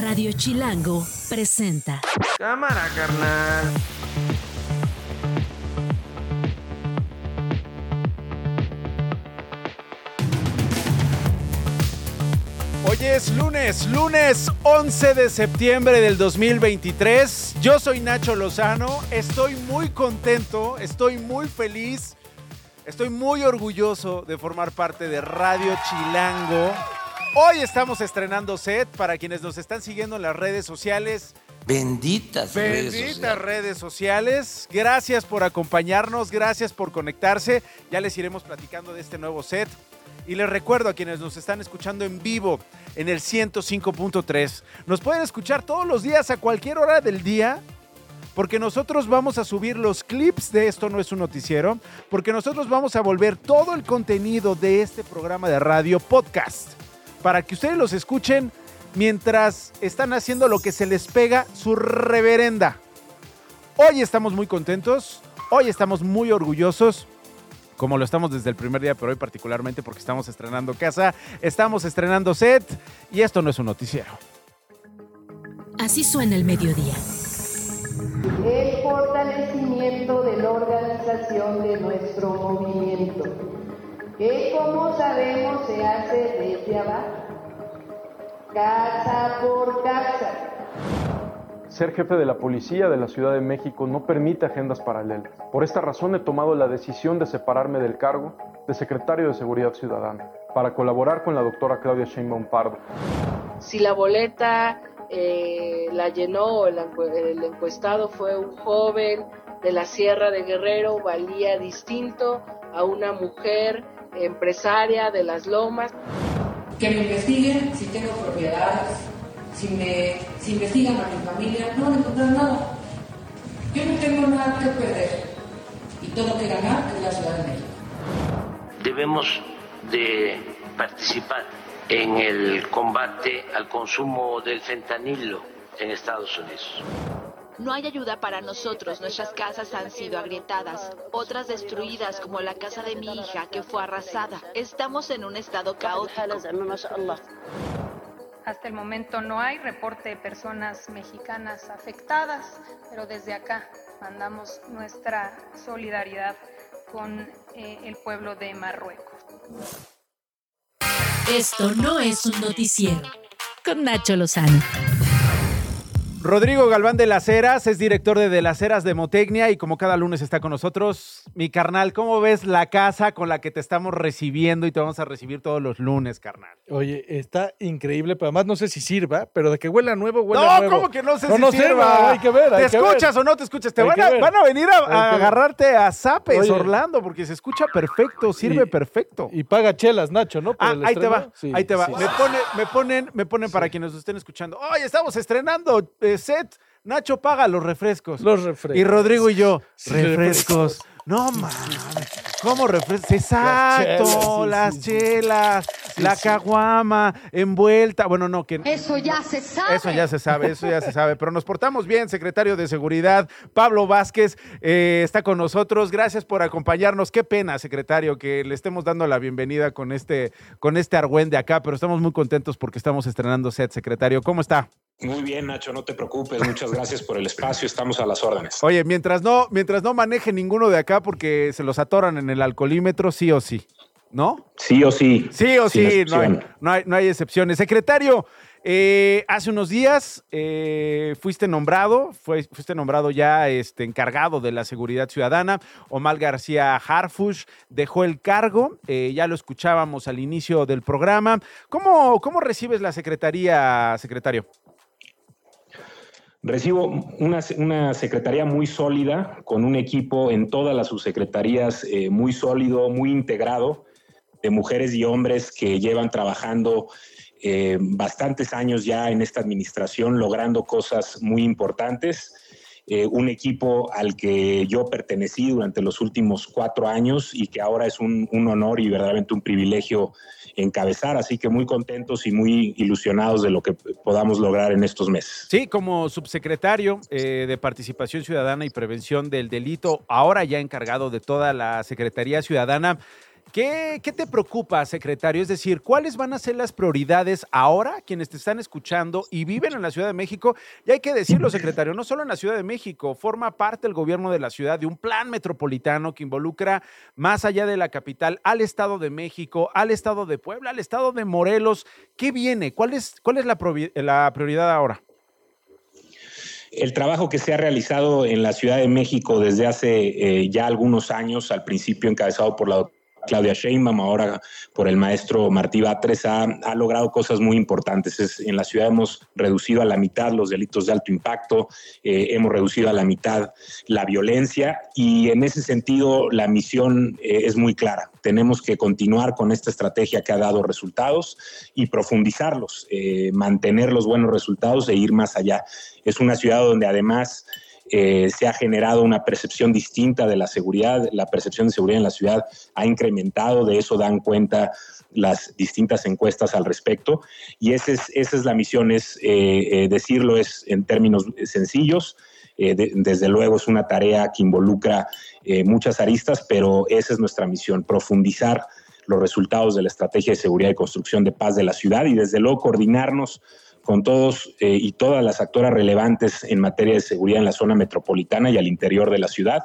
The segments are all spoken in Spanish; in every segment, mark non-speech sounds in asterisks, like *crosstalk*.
Radio Chilango presenta. Cámara, carnal. Hoy es lunes, lunes 11 de septiembre del 2023. Yo soy Nacho Lozano, estoy muy contento, estoy muy feliz, estoy muy orgulloso de formar parte de Radio Chilango. Hoy estamos estrenando set para quienes nos están siguiendo en las redes sociales. Benditas redes Benditas sociales. redes sociales. Gracias por acompañarnos, gracias por conectarse. Ya les iremos platicando de este nuevo set. Y les recuerdo a quienes nos están escuchando en vivo en el 105.3. Nos pueden escuchar todos los días a cualquier hora del día. Porque nosotros vamos a subir los clips de Esto No es un Noticiero. Porque nosotros vamos a volver todo el contenido de este programa de radio podcast. Para que ustedes los escuchen mientras están haciendo lo que se les pega su reverenda. Hoy estamos muy contentos, hoy estamos muy orgullosos, como lo estamos desde el primer día, pero hoy particularmente porque estamos estrenando casa, estamos estrenando set y esto no es un noticiero. Así suena el mediodía. el fortalecimiento de la organización de nuestro movimiento, que como sabemos se hace desde abajo, casa por casa. Ser jefe de la policía de la Ciudad de México no permite agendas paralelas. Por esta razón he tomado la decisión de separarme del cargo de secretario de Seguridad Ciudadana para colaborar con la doctora Claudia Sheinbaum Pardo. si la boleta eh, la llenó o el, encue- el encuestado fue un joven de la Sierra de Guerrero, valía distinto a una mujer empresaria de las lomas. que me investiguen si tengo propiedades, si me si investigan a mi familia, no van a encontrar nada. Yo no tengo nada que perder y todo que ganar es la Ciudad de México. Debemos de participar en el combate al consumo del fentanilo en Estados Unidos. No hay ayuda para nosotros, nuestras casas han sido agrietadas, otras destruidas como la casa de mi hija que fue arrasada. Estamos en un estado caótico. Hasta el momento no hay reporte de personas mexicanas afectadas, pero desde acá mandamos nuestra solidaridad con eh, el pueblo de Marruecos. Esto no es un noticiero. Con Nacho Lozano. Rodrigo Galván de las Heras es director de De las Heras de Motecnia y como cada lunes está con nosotros, mi carnal, ¿cómo ves la casa con la que te estamos recibiendo y te vamos a recibir todos los lunes, carnal? Oye, está increíble, pero además no sé si sirva, pero de que huela nuevo, huele no, nuevo. ¿cómo que no sé No, si no sirva? sirva, hay que ver, hay ¿Te que ver. escuchas o no te escuchas? Te van a, ver. van a venir a, agarrarte a zapes, Oye. Orlando, porque se escucha perfecto, sirve Y- perfecto. Y paga chelas, Nacho, ¿no? Ah, ahí te va, Sí, ahí te va. sí. Me, pone- me ponen, me ponen para quienes nos estén escuchando. Oye, estamos estrenando eh, set. Nacho paga los refrescos. Los refrescos. Y Rodrigo y yo, *laughs* Sí, refrescos. No mames. ¿Cómo refrescos? Exacto, chelas, las sí, sí, chelas, la sí. caguama, envuelta. Bueno, no, que Eso ya se sabe. eso ya se sabe, eso ya se sabe. Pero nos portamos bien, secretario de Seguridad, Pablo Vázquez, eh, está con nosotros. Gracias por acompañarnos. Qué pena, secretario, que le estemos dando la bienvenida con este, con este argüén de acá, pero estamos muy contentos porque estamos estrenando set, secretario. ¿Cómo está? Muy bien, Nacho, no te preocupes. Muchas gracias por el espacio. Estamos a las órdenes. Oye, mientras no, mientras no maneje ninguno de acá porque se los atoran en el alcoholímetro, sí o sí. ¿No? Sí o sí. Sí o sí, no hay, no, hay, no hay excepciones. Secretario, eh, hace unos días eh, fuiste nombrado, fuiste nombrado ya este, encargado de la seguridad ciudadana. Omar García Harfush dejó el cargo, eh, ya lo escuchábamos al inicio del programa. ¿Cómo, cómo recibes la secretaría, secretario? Recibo una, una secretaría muy sólida, con un equipo en todas las subsecretarías eh, muy sólido, muy integrado, de mujeres y hombres que llevan trabajando eh, bastantes años ya en esta administración, logrando cosas muy importantes. Eh, un equipo al que yo pertenecí durante los últimos cuatro años y que ahora es un, un honor y verdaderamente un privilegio encabezar. Así que muy contentos y muy ilusionados de lo que podamos lograr en estos meses. Sí, como subsecretario eh, de Participación Ciudadana y Prevención del Delito, ahora ya encargado de toda la Secretaría Ciudadana, ¿Qué, ¿Qué, te preocupa, secretario? Es decir, ¿cuáles van a ser las prioridades ahora quienes te están escuchando y viven en la Ciudad de México? Y hay que decirlo, secretario, no solo en la Ciudad de México, forma parte el gobierno de la ciudad de un plan metropolitano que involucra más allá de la capital al Estado de México, al Estado de Puebla, al Estado de Morelos. ¿Qué viene? ¿Cuál es, cuál es la, prioridad ahora? El trabajo que se ha realizado en la Ciudad de México desde hace eh, ya algunos años, al principio encabezado por la Claudia Sheinbaum, ahora por el maestro Martí Batres, ha, ha logrado cosas muy importantes. en la ciudad hemos reducido a la mitad los delitos de alto impacto, eh, hemos reducido a la mitad la violencia y en ese sentido la misión eh, es muy clara. Tenemos que continuar con esta estrategia que ha dado resultados y profundizarlos, eh, mantener los buenos resultados e ir más allá. Es una ciudad donde además eh, se ha generado una percepción distinta de la seguridad, la percepción de seguridad en la ciudad ha incrementado, de eso dan cuenta las distintas encuestas al respecto, y esa es, la misión, es eh, eh, decirlo en términos sencillos, desde luego es una tarea que involucra muchas aristas, pero esa es nuestra misión, profundizar los resultados de la estrategia de seguridad y construcción de paz de la ciudad y desde luego coordinarnos con todos eh, y todas las actoras relevantes en materia de seguridad en la zona metropolitana y al interior de la ciudad,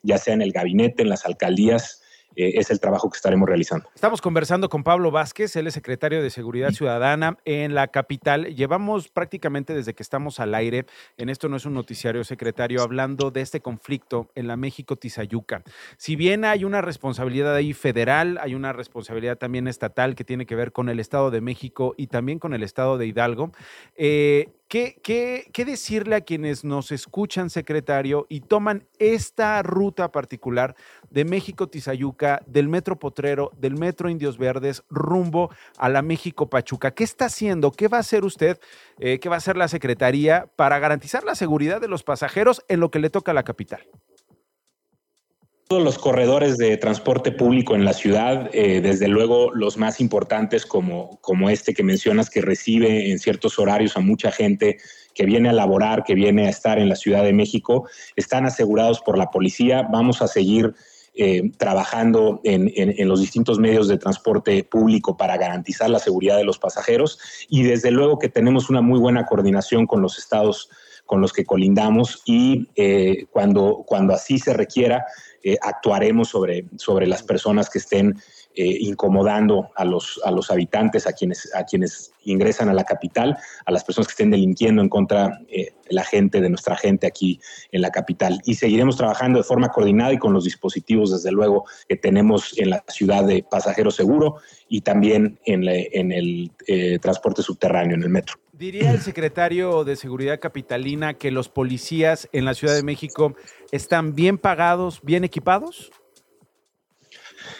ya sea en el gabinete, en las alcaldías eh, es el trabajo que estaremos realizando. Estamos conversando con Pablo Vázquez, él es secretario de Seguridad Ciudadana en la capital. Llevamos prácticamente desde que estamos al aire, en esto no es un noticiario secretario, hablando de este conflicto en la México-Tizayuca. Si bien hay una responsabilidad ahí federal, hay una responsabilidad también estatal que tiene que ver con el Estado de México y también con el Estado de Hidalgo. Eh, ¿Qué, qué, decirle a quienes nos escuchan, secretario, y toman esta ruta particular de México-Tizayuca, del Metro Potrero, del Metro Indios Verdes, rumbo a la México-Pachuca? ¿Qué está haciendo? ¿Qué va a hacer usted? Eh, ¿Qué va a hacer la Secretaría para garantizar la seguridad de los pasajeros en lo que le toca a la capital? Todos los corredores de transporte público en la ciudad, eh, desde luego los más importantes como, como este que mencionas, que recibe en ciertos horarios a mucha gente que viene a laborar, que viene a estar en la Ciudad de México, están asegurados por la policía. Vamos a seguir eh, trabajando en, en, los distintos medios de transporte público para garantizar la seguridad de los pasajeros y desde luego que tenemos una muy buena coordinación con los estados con los que colindamos y eh, cuando, cuando así se requiera, eh, actuaremos sobre, sobre las personas que estén eh, incomodando a los, a los habitantes, a quienes, a quienes ingresan a la capital, a las personas que estén delinquiendo en contra de la gente, de nuestra gente aquí en la capital. Y seguiremos trabajando de forma coordinada y con los dispositivos, desde luego, que tenemos en la ciudad de Pasajero Seguro y también en, en el transporte subterráneo, en el metro. Diría el secretario de Seguridad Capitalina que los policías en la Ciudad de México están bien pagados, bien equipados.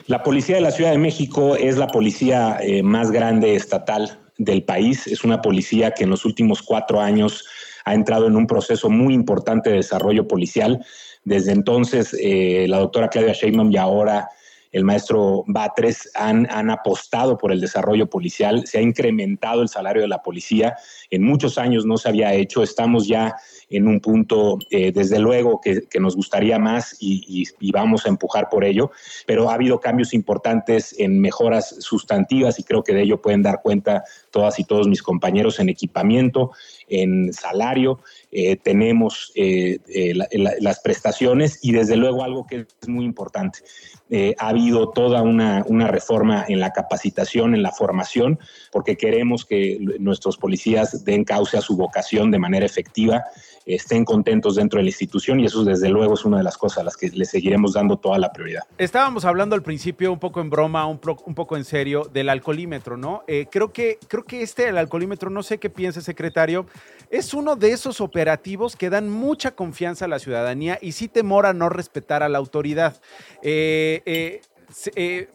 La policía de la Ciudad de México es la policía eh, más grande estatal del país. Es una policía que en los últimos cuatro años ha entrado en un proceso muy importante de desarrollo policial. Desde entonces, eh, la doctora Claudia Sheinbaum y ahora el maestro Batres han, han apostado por el desarrollo policial, se ha incrementado el salario de la policía, en muchos años no se había hecho, estamos ya en un punto, eh, desde luego, que, nos gustaría más y, vamos a empujar por ello, pero ha habido cambios importantes en mejoras sustantivas y creo que de ello pueden dar cuenta todas y todos mis compañeros en equipamiento, en salario, eh, tenemos eh, las prestaciones y desde luego algo que es muy importante. ha habido toda una, una reforma en la capacitación, en la formación, porque queremos que nuestros policías den cauce a su vocación de manera efectiva estén contentos dentro de la institución y eso desde luego es una de las cosas a las que le seguiremos dando toda la prioridad. Estábamos hablando al principio un poco en broma, un, un poco en serio del alcoholímetro, ¿no? Eh, creo, que, creo que este, el alcoholímetro, no sé qué piensa secretario, es uno de esos operativos que dan mucha confianza a la ciudadanía y sí temor a no respetar a la autoridad. eh, eh, eh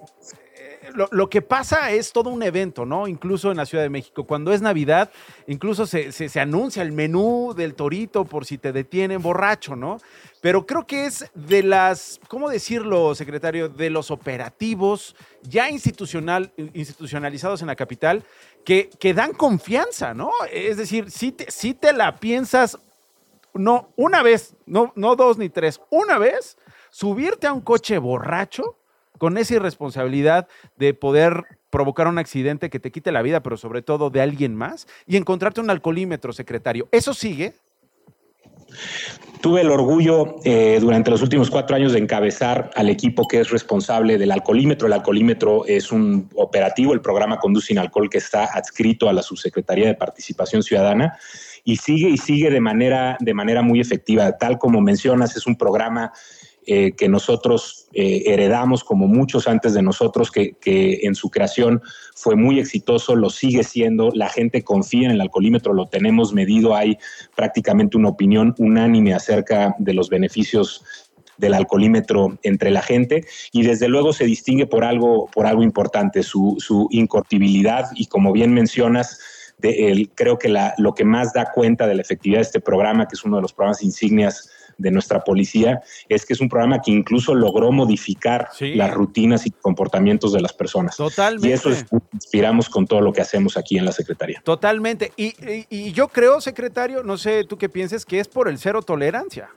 lo, que pasa es todo un evento, ¿no? Incluso en la Ciudad de México. Cuando es Navidad, incluso se, se, anuncia el menú del torito por si te detienen borracho, ¿no? Pero creo que es de las, ¿cómo decirlo, secretario? De los operativos ya institucional, institucionalizados en la capital que, que dan confianza, ¿no? Es decir, si te, si te la piensas, no, una vez, no, no dos ni tres, una vez, subirte a un coche borracho con esa irresponsabilidad de poder provocar un accidente que te quite la vida, pero sobre todo de alguien más, y encontrarte un alcoholímetro, secretario. ¿Eso sigue? Tuve el orgullo eh, durante los últimos cuatro años de encabezar al equipo que es responsable del alcoholímetro. El alcoholímetro es un operativo, el programa Conduce sin Alcohol, que está adscrito a la Subsecretaría de Participación Ciudadana y sigue y sigue de manera, de manera muy efectiva. Tal como mencionas, es un programa eh, que nosotros eh, heredamos, como muchos antes de nosotros, que, en su creación fue muy exitoso, lo sigue siendo, la gente confía en el alcoholímetro, lo tenemos medido, hay prácticamente una opinión unánime acerca de los beneficios del alcoholímetro entre la gente y desde luego se distingue por algo, por algo importante, su, su incortibilidad y como bien mencionas, creo que la, lo que más da cuenta de la efectividad de este programa, que es uno de los programas insignias de nuestra policía es que es un programa que incluso logró modificar las rutinas y comportamientos de las personas. Totalmente. Y eso es, inspiramos con todo lo que hacemos aquí en la Secretaría. Totalmente. Y, y yo creo, secretario, no sé tú qué pienses, que es por el cero tolerancia.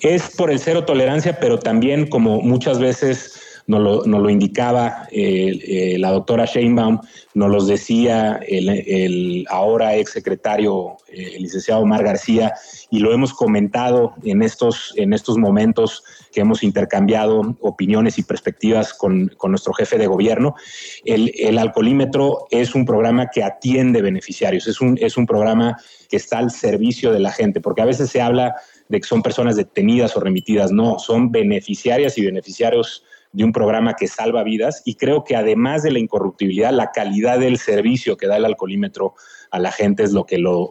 Es por el cero tolerancia, pero también como muchas veces nos lo, indicaba eh, la doctora Sheinbaum, nos los decía el, ahora ex secretario, eh, el licenciado Omar García, y lo hemos comentado en estos, en estos momentos que hemos intercambiado opiniones y perspectivas con, nuestro jefe de gobierno. El, el, alcoholímetro es un programa que atiende beneficiarios, es un, es un programa que está al servicio de la gente, porque a veces se habla de que son personas detenidas o remitidas, no, son beneficiarias y beneficiarios de un programa que salva vidas y creo que además de la incorruptibilidad, la calidad del servicio que da el alcoholímetro a la gente es lo que lo,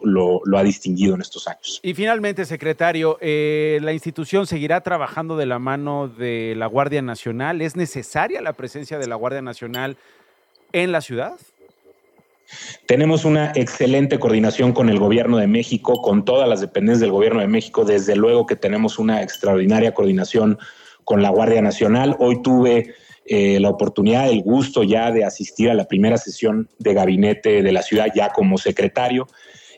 ha distinguido en estos años. Y finalmente, secretario, eh, ¿la institución seguirá trabajando de la mano de la Guardia Nacional? ¿Es necesaria la presencia de la Guardia Nacional en la ciudad? Tenemos una excelente coordinación con el Gobierno de México, con todas las dependencias del Gobierno de México. Desde luego que tenemos una extraordinaria coordinación con la Guardia Nacional. Hoy tuve eh, la oportunidad, el gusto ya de asistir a la primera sesión de gabinete de la ciudad ya como secretario.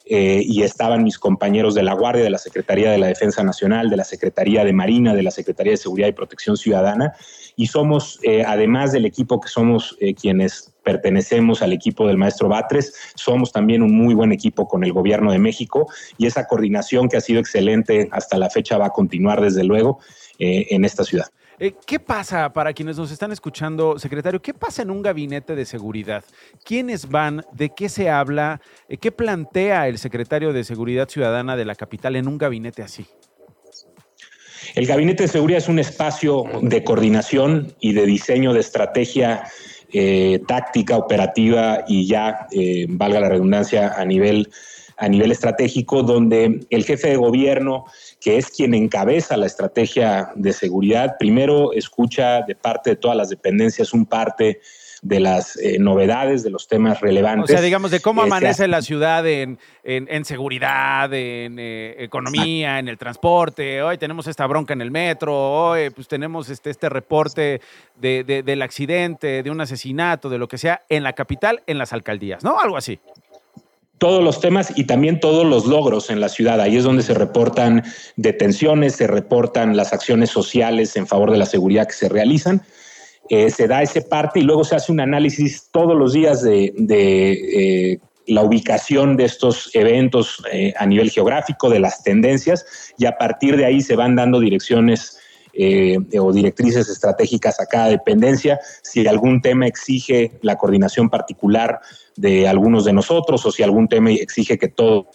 Eh, y estaban mis compañeros de la Guardia, de la Secretaría de la Defensa Nacional, de la Secretaría de Marina, de la Secretaría de Seguridad y Protección Ciudadana. Y somos, eh, además del equipo que somos quienes pertenecemos al equipo del maestro Batres, somos también un muy buen equipo con el gobierno de México y esa coordinación que ha sido excelente hasta la fecha va a continuar desde luego eh, en esta ciudad. Eh, ¿Qué pasa para quienes nos están escuchando, secretario? ¿Qué pasa en un gabinete de seguridad? ¿Quiénes van? ¿De qué se habla? Eh, ¿Qué plantea el secretario de Seguridad Ciudadana de la capital en un gabinete así? El gabinete de seguridad es un espacio de coordinación y de diseño de estrategia táctica, operativa y ya, valga la redundancia, a nivel, a nivel estratégico, donde el jefe de gobierno que es quien encabeza la estrategia de seguridad, primero escucha de parte de todas las dependencias un parte de las eh, novedades, de los temas relevantes. O sea, digamos, de cómo amanece la ciudad en, seguridad, en eh, economía, en el transporte. Hoy tenemos esta bronca en el metro, hoy pues tenemos este, este reporte de, del accidente, de un asesinato, de lo que sea, en la capital, en las alcaldías, ¿no? Algo así todos los temas y también todos los logros en la ciudad. Ahí es donde se reportan detenciones, se reportan las acciones sociales en favor de la seguridad que se realizan. Eh, se da ese parte y luego se hace un análisis todos los días de, eh, la ubicación de estos eventos eh, a nivel geográfico, de las tendencias, y a partir de ahí se van dando direcciones o directrices estratégicas a cada dependencia. Si algún tema exige la coordinación particular de algunos de nosotros o si algún tema exige que todos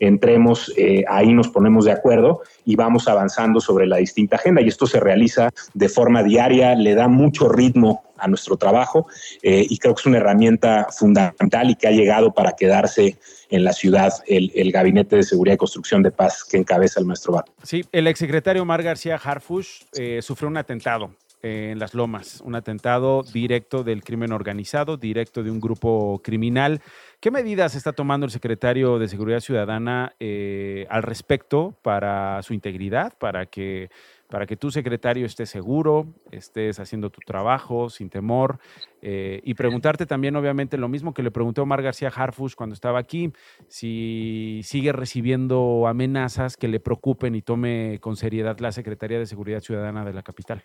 entremos, eh, ahí nos ponemos de acuerdo y vamos avanzando sobre la distinta agenda. Y esto se realiza de forma diaria, le da mucho ritmo a nuestro trabajo eh, y creo que es una herramienta fundamental y que ha llegado para quedarse en la ciudad el, Gabinete de Seguridad y Construcción de Paz que encabeza el maestro Bar. Sí, el exsecretario Mar García Harfush eh, sufrió un atentado en Las Lomas, un atentado directo del crimen organizado, directo de un grupo criminal. ¿Qué medidas está tomando el secretario de Seguridad Ciudadana eh, al respecto para su integridad, para que, para que tu secretario esté seguro, estés haciendo tu trabajo sin temor? Eh, y preguntarte también, obviamente, lo mismo que le pregunté a Omar García Harfush cuando estaba aquí, si sigue recibiendo amenazas que le preocupen y tome con seriedad la Secretaría de Seguridad Ciudadana de la capital.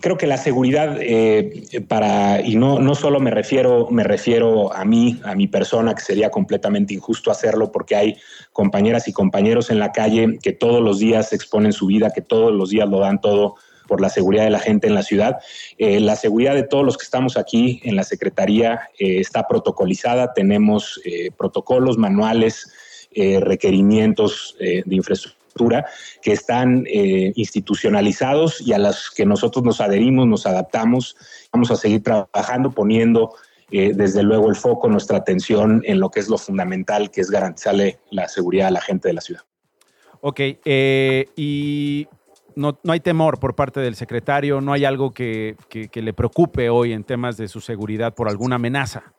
Creo que la seguridad eh, para, y no, no solo me refiero, me refiero a mí, a mi persona, que sería completamente injusto hacerlo porque hay compañeras y compañeros en la calle que todos los días exponen su vida, que todos los días lo dan todo por la seguridad de la gente en la ciudad. Eh, la seguridad de todos los que estamos aquí en la Secretaría eh, está protocolizada, tenemos protocolos, manuales, requerimientos de infraestructura que están eh, institucionalizados y a las que nosotros nos adherimos, nos adaptamos. Vamos a seguir trabajando, poniendo eh, desde luego el foco, nuestra atención en lo que es lo fundamental, que es garantizarle la seguridad a la gente de la ciudad. Ok, eh, y no, no, hay temor por parte del secretario, no hay algo que, que, que le preocupe hoy en temas de su seguridad por alguna amenaza.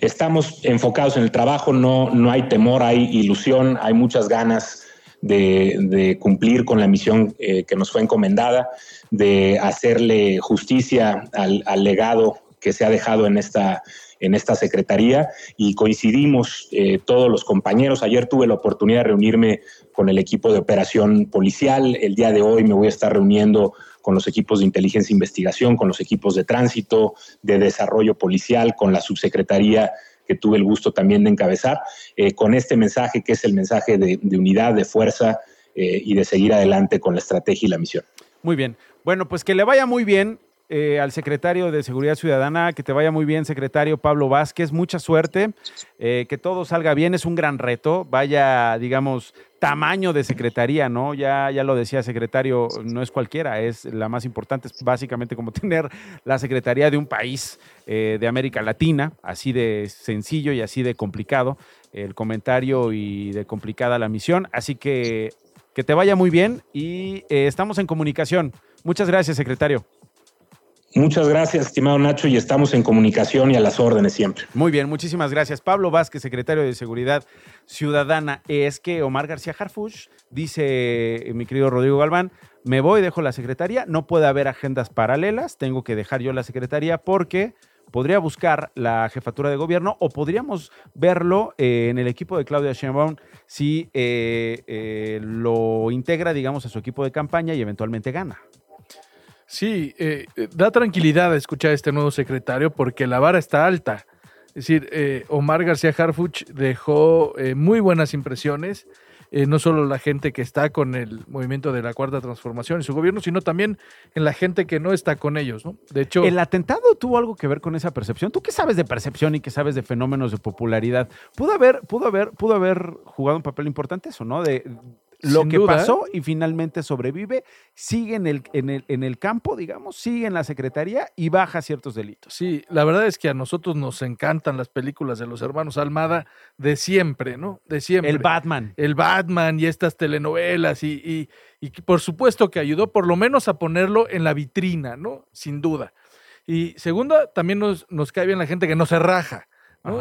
Estamos enfocados en el trabajo, no, no hay temor, hay ilusión, hay muchas ganas de, cumplir con la misión eh, que nos fue encomendada, de hacerle justicia al, legado que se ha dejado en esta, en esta secretaría y coincidimos eh, todos los compañeros. Ayer tuve la oportunidad de reunirme con el equipo de operación policial. El día de hoy me voy a estar reuniendo con los equipos de inteligencia e investigación, con los equipos de tránsito, de desarrollo policial, con la subsecretaría que tuve el gusto también de encabezar, eh, con este mensaje que es el mensaje de, unidad, de fuerza eh, y de seguir adelante con la estrategia y la misión. Muy bien. Bueno, pues que le vaya muy bien eh, al secretario de Seguridad Ciudadana, que te vaya muy bien, secretario Pablo Vázquez, mucha suerte, que todo salga bien, es un gran reto, vaya, digamos, tamaño de secretaría, ¿no? Ya, ya lo decía secretario, no es cualquiera, es la más importante, es básicamente como *laughs* tener la secretaría de un país eh, de América Latina, así de sencillo y así de complicado el comentario y de complicada la misión. Así que que te vaya muy bien y eh, estamos en comunicación. Muchas gracias, secretario. Muchas gracias, estimado Nacho, y estamos en comunicación y a las órdenes siempre. Muy bien, muchísimas gracias. Pablo Vázquez, secretario de Seguridad Ciudadana. Es que Omar García Harfuch, dice mi querido Rodrigo Galván, me voy, dejo la secretaría, no puede haber agendas paralelas, tengo que dejar yo la secretaría porque podría buscar la jefatura de gobierno o podríamos verlo eh, en el equipo de Claudia Sheinbaum si eh, eh, lo integra, digamos, a su equipo de campaña y eventualmente gana. Sí, eh, eh, da tranquilidad escuchar a este nuevo secretario porque la vara está alta. Es decir, eh, Omar García Harfuch dejó muy buenas impresiones, no solo la gente que está con el movimiento de la Cuarta Transformación y su gobierno, sino también en la gente que no está con ellos. ¿no? De hecho, ¿El atentado tuvo algo que ver con esa percepción? ¿Tú qué sabes de percepción y qué sabes de fenómenos de popularidad? ¿Pudo haber, pudo haber, pudo haber jugado un papel importante eso, ¿no? Lo que pasó y finalmente sobrevive, sigue en el, en, el, en el campo, digamos, sigue en la secretaría y baja ciertos delitos. Sí, la verdad es que a nosotros nos encantan las películas de los hermanos Almada de siempre, ¿no? De siempre. El Batman. El Batman y estas telenovelas y, y, y por supuesto que ayudó por lo menos a ponerlo en la vitrina, ¿no? Sin duda. Y segunda, también nos, nos cae bien la gente que no se raja.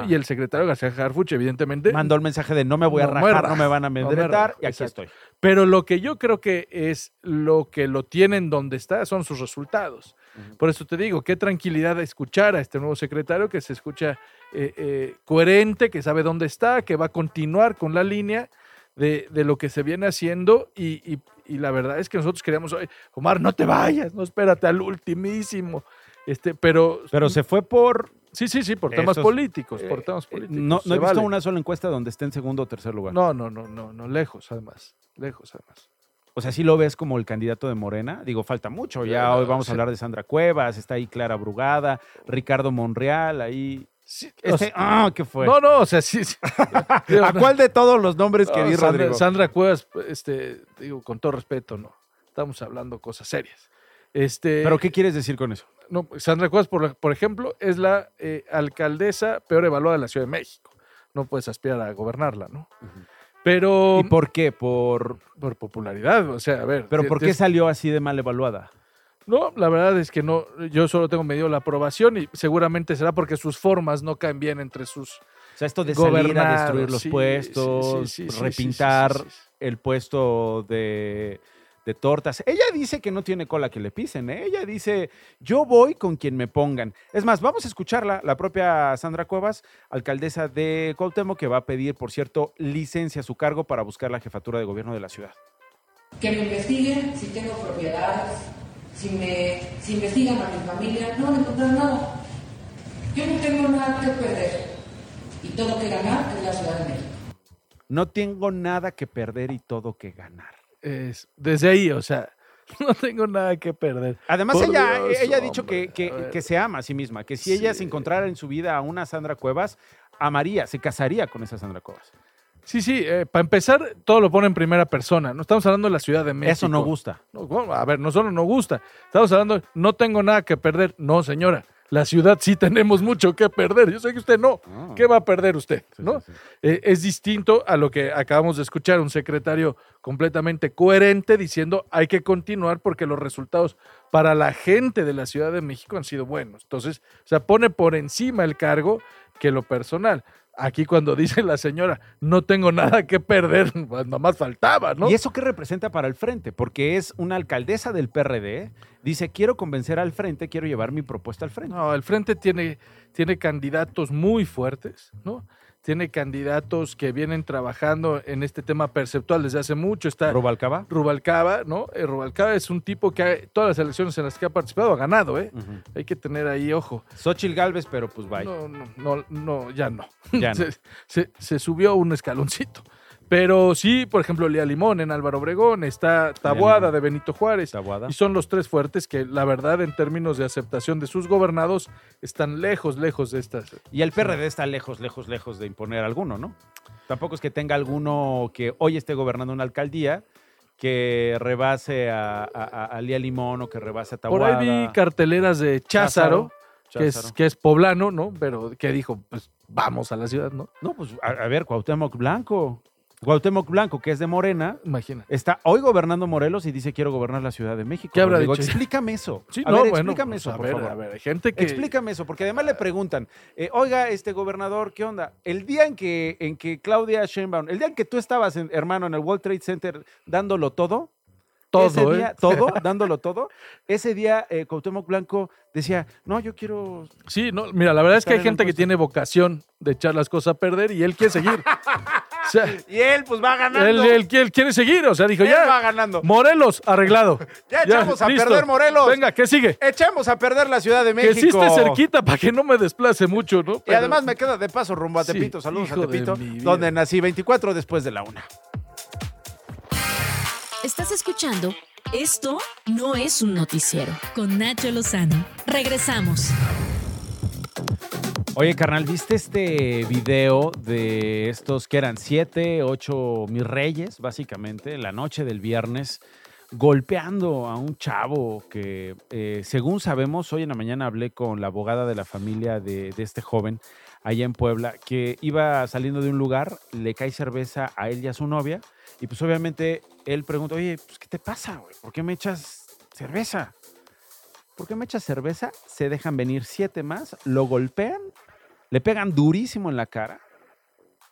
Y el secretario García Harfuch, evidentemente. Mandó el mensaje de no me voy a rajar, no me van a amedrentar, y aquí estoy. Pero lo que yo creo que es lo que lo tienen donde está son sus resultados. Por eso te digo, qué tranquilidad escuchar a este nuevo secretario que se escucha eh, eh, coherente, que sabe dónde está, que va a continuar con la línea de, lo que se viene haciendo y, la verdad es que nosotros queríamos, Omar, no te vayas, no espérate al ultimísimo. Este, pero, pero se fue por Sí, sí, sí, por temas políticos, por eh, temas políticos. No, he visto una sola encuesta donde esté en segundo o tercer lugar. No, no, no, no, no, lejos además, lejos además. O sea, sí lo ves como el candidato de Morena. Digo, falta mucho. Ya hoy vamos a hablar de Sandra Cuevas, está ahí Clara Brugada, Ricardo Monreal, ahí. Este, ah, ¿qué fue? No, no, o sea, sí. *laughs* ¿A cuál de todos los nombres que vi, Sandra, Rodrigo? Sandra Cuevas, este, digo, con todo respeto, no. Estamos hablando cosas serias. Este, ¿Pero qué quieres decir con eso? No, Sandra Cuevas, por, por ejemplo, es la eh, alcaldesa peor evaluada de la Ciudad de México. No puedes aspirar a gobernarla, ¿no? Pero. ¿Y por qué? Por, por popularidad. O sea, a ver. ¿Pero por qué salió así de mal evaluada? No, la verdad es que no. Yo solo tengo medio la aprobación y seguramente será porque sus formas no caen bien entre sus. O sea, esto de salir a destruir los puestos, repintar el puesto de de tortas. Ella dice que no tiene cola que le pisen, ¿eh? ella dice, yo voy con quien me pongan. Es más, vamos a escucharla, la propia Sandra Cuevas, alcaldesa de Cuauhtémoc, que va a pedir, por cierto, licencia a su cargo para buscar la jefatura de gobierno de la ciudad. Que me investiguen si tengo propiedades, si me si investigan a mi familia, no van a encontrar nada. Yo no tengo nada que perder y todo que ganar es la Ciudad de México. No tengo nada que perder y todo que ganar. Es, desde ahí, o sea, *laughs* no tengo nada que perder. Además, Por ella, Dios, ella ha dicho que, que- se ama a sí misma, que si ella se encontrara en su vida a una Sandra Cuevas, amaría, se casaría con esa Sandra Cuevas. Sí, sí, eh, para empezar, todo lo pone en primera persona. No estamos hablando de la Ciudad de México. Eso no gusta. No, bueno, a ver, no solo no gusta. Estamos hablando, de, no tengo nada que perder. No, señora. La ciudad sí tenemos mucho que perder. Yo sé que usted no. Ah. ¿Qué va a perder usted? ¿no? Eh, es distinto a lo que acabamos de escuchar, un secretario completamente coherente diciendo hay que continuar porque los resultados para la gente de la Ciudad de México han sido buenos. Entonces, o sea, pone por encima el cargo que lo personal. Aquí cuando *laughs* dice la señora, no tengo nada que perder, *laughs* pues nomás faltaba, ¿no? ¿Y eso qué representa para el frente? Porque es una alcaldesa del PRD, dice, quiero convencer al frente, quiero llevar mi propuesta al frente. No, el frente tiene, tiene candidatos muy fuertes, ¿no? Tiene candidatos que vienen trabajando en este tema perceptual desde hace mucho. Está Rubalcaba. Rubalcaba, ¿no? Eh, Rubalcaba es un tipo que ha- todas las elecciones en las que ha participado ha ganado, ¿eh? Hay que tener ahí ojo. Xochitl Galvez, pero pues vaya. No, no, no, no, ya no. Ya no. *laughs* se, se- se subió un escaloncito. Pero sí, por ejemplo, Lía Limón en Álvaro Obregón, está Tabuada de Benito Juárez. Tabuada. Y son los tres fuertes que, la verdad, en términos de aceptación de sus gobernados, están lejos, lejos de estas. Y el PRD está lejos, lejos, lejos de imponer alguno, ¿no? Tampoco es que tenga alguno que hoy esté gobernando una alcaldía que rebase a, a, Lía Limón o que rebase a Por Tabuada. ahí vi carteleras de Cházaro, que, es, que es poblano, ¿no? Pero que dijo, pues vamos a la ciudad, ¿no? No, pues a, a ver, Cuauhtémoc Blanco. Cuauhtémoc Blanco, que es de Morena, Imagina. está hoy gobernando Morelos y dice quiero gobernar la Ciudad de México. ¿Qué habrá dicho? Explícame eso. Sí, a no, ver, bueno, explícame pues, eso, a por ver, favor. a ver, hay gente que... Explícame eso, porque además le preguntan, eh, oiga, este gobernador, ¿qué onda? El día en que, en que Claudia Sheinbaum, el día en que tú estabas, en- hermano, en el World Trade Center dándolo todo, Todo, ese ¿eh? día, *laughs* todo, dándolo todo, ese día eh, Cuauhtémoc Blanco decía, no, yo quiero... Sí, no, mira, la verdad es que hay gente que tiene vocación de echar las cosas a perder y él quiere seguir. *laughs* O *laughs* sea, Y él, pues va ganando. él, él quiere- él quiere seguir, o sea, dijo, Él ya, va ganando. Morelos, arreglado. *laughs* Ya echamos a perder Morelos. Venga, ¿qué sigue? Echamos a perder la Ciudad de Que sí México. esté cerquita para que no me desplace mucho, ¿no? Y además me queda de paso rumbo a Sí, Tepito. Saludos a Tepito, donde nací 24 después de la una. Estás escuchando Esto no es un noticiero con Nacho Lozano. Regresamos. Oye, carnal, ¿viste este video de estos que eran siete, ocho mis reyes, básicamente, la noche del viernes, golpeando a un chavo que, eh, según sabemos, hoy en la mañana hablé con la abogada de la familia de, de este joven allá en Puebla, que iba saliendo de un lugar, le cae cerveza a él y a su novia, y pues obviamente él pregunta, oye, pues, ¿qué te pasa, güey? ¿Por qué me echas cerveza? ¿Por qué me echas cerveza? Se dejan venir siete más, lo golpean, le pegan durísimo en la cara.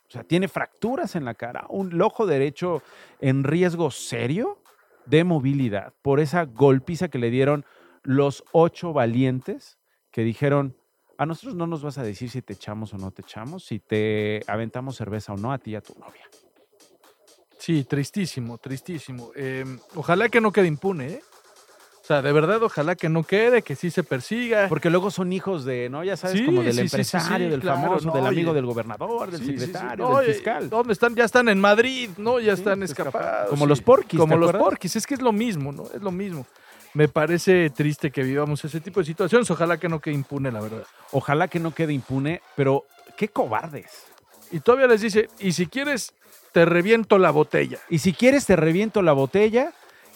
O sea, tiene fracturas en la cara, un ojo derecho en riesgo serio de movilidad por esa golpiza que le dieron los ocho valientes que dijeron, a nosotros no nos vas a decir si te echamos o no te echamos, si te aventamos cerveza o no a ti y a tu novia. Sí, tristísimo, tristísimo. Eh, ojalá que no quede impune, ¿eh? Sea, de verdad, ojalá que no quede, que sí se persiga. Porque luego son hijos de, ¿no? Ya sabes, Sí, como del sí, empresario, sí, del claro, famoso, no, del amigo oye. del gobernador, del secretario, No, del oye, fiscal. ¿Dónde están? Ya están en Madrid, ¿no? Ya están escapados. escapados. Como los porquis, Como ¿te los acuerdas? porquis. Es que es lo mismo, ¿no? Es lo mismo. Me parece triste que vivamos ese tipo de situaciones. Ojalá que no quede impune, la verdad. Ojalá que no quede impune, pero qué cobardes. Y todavía les dice, y si quieres, te reviento la botella. Y si quieres, te reviento la botella.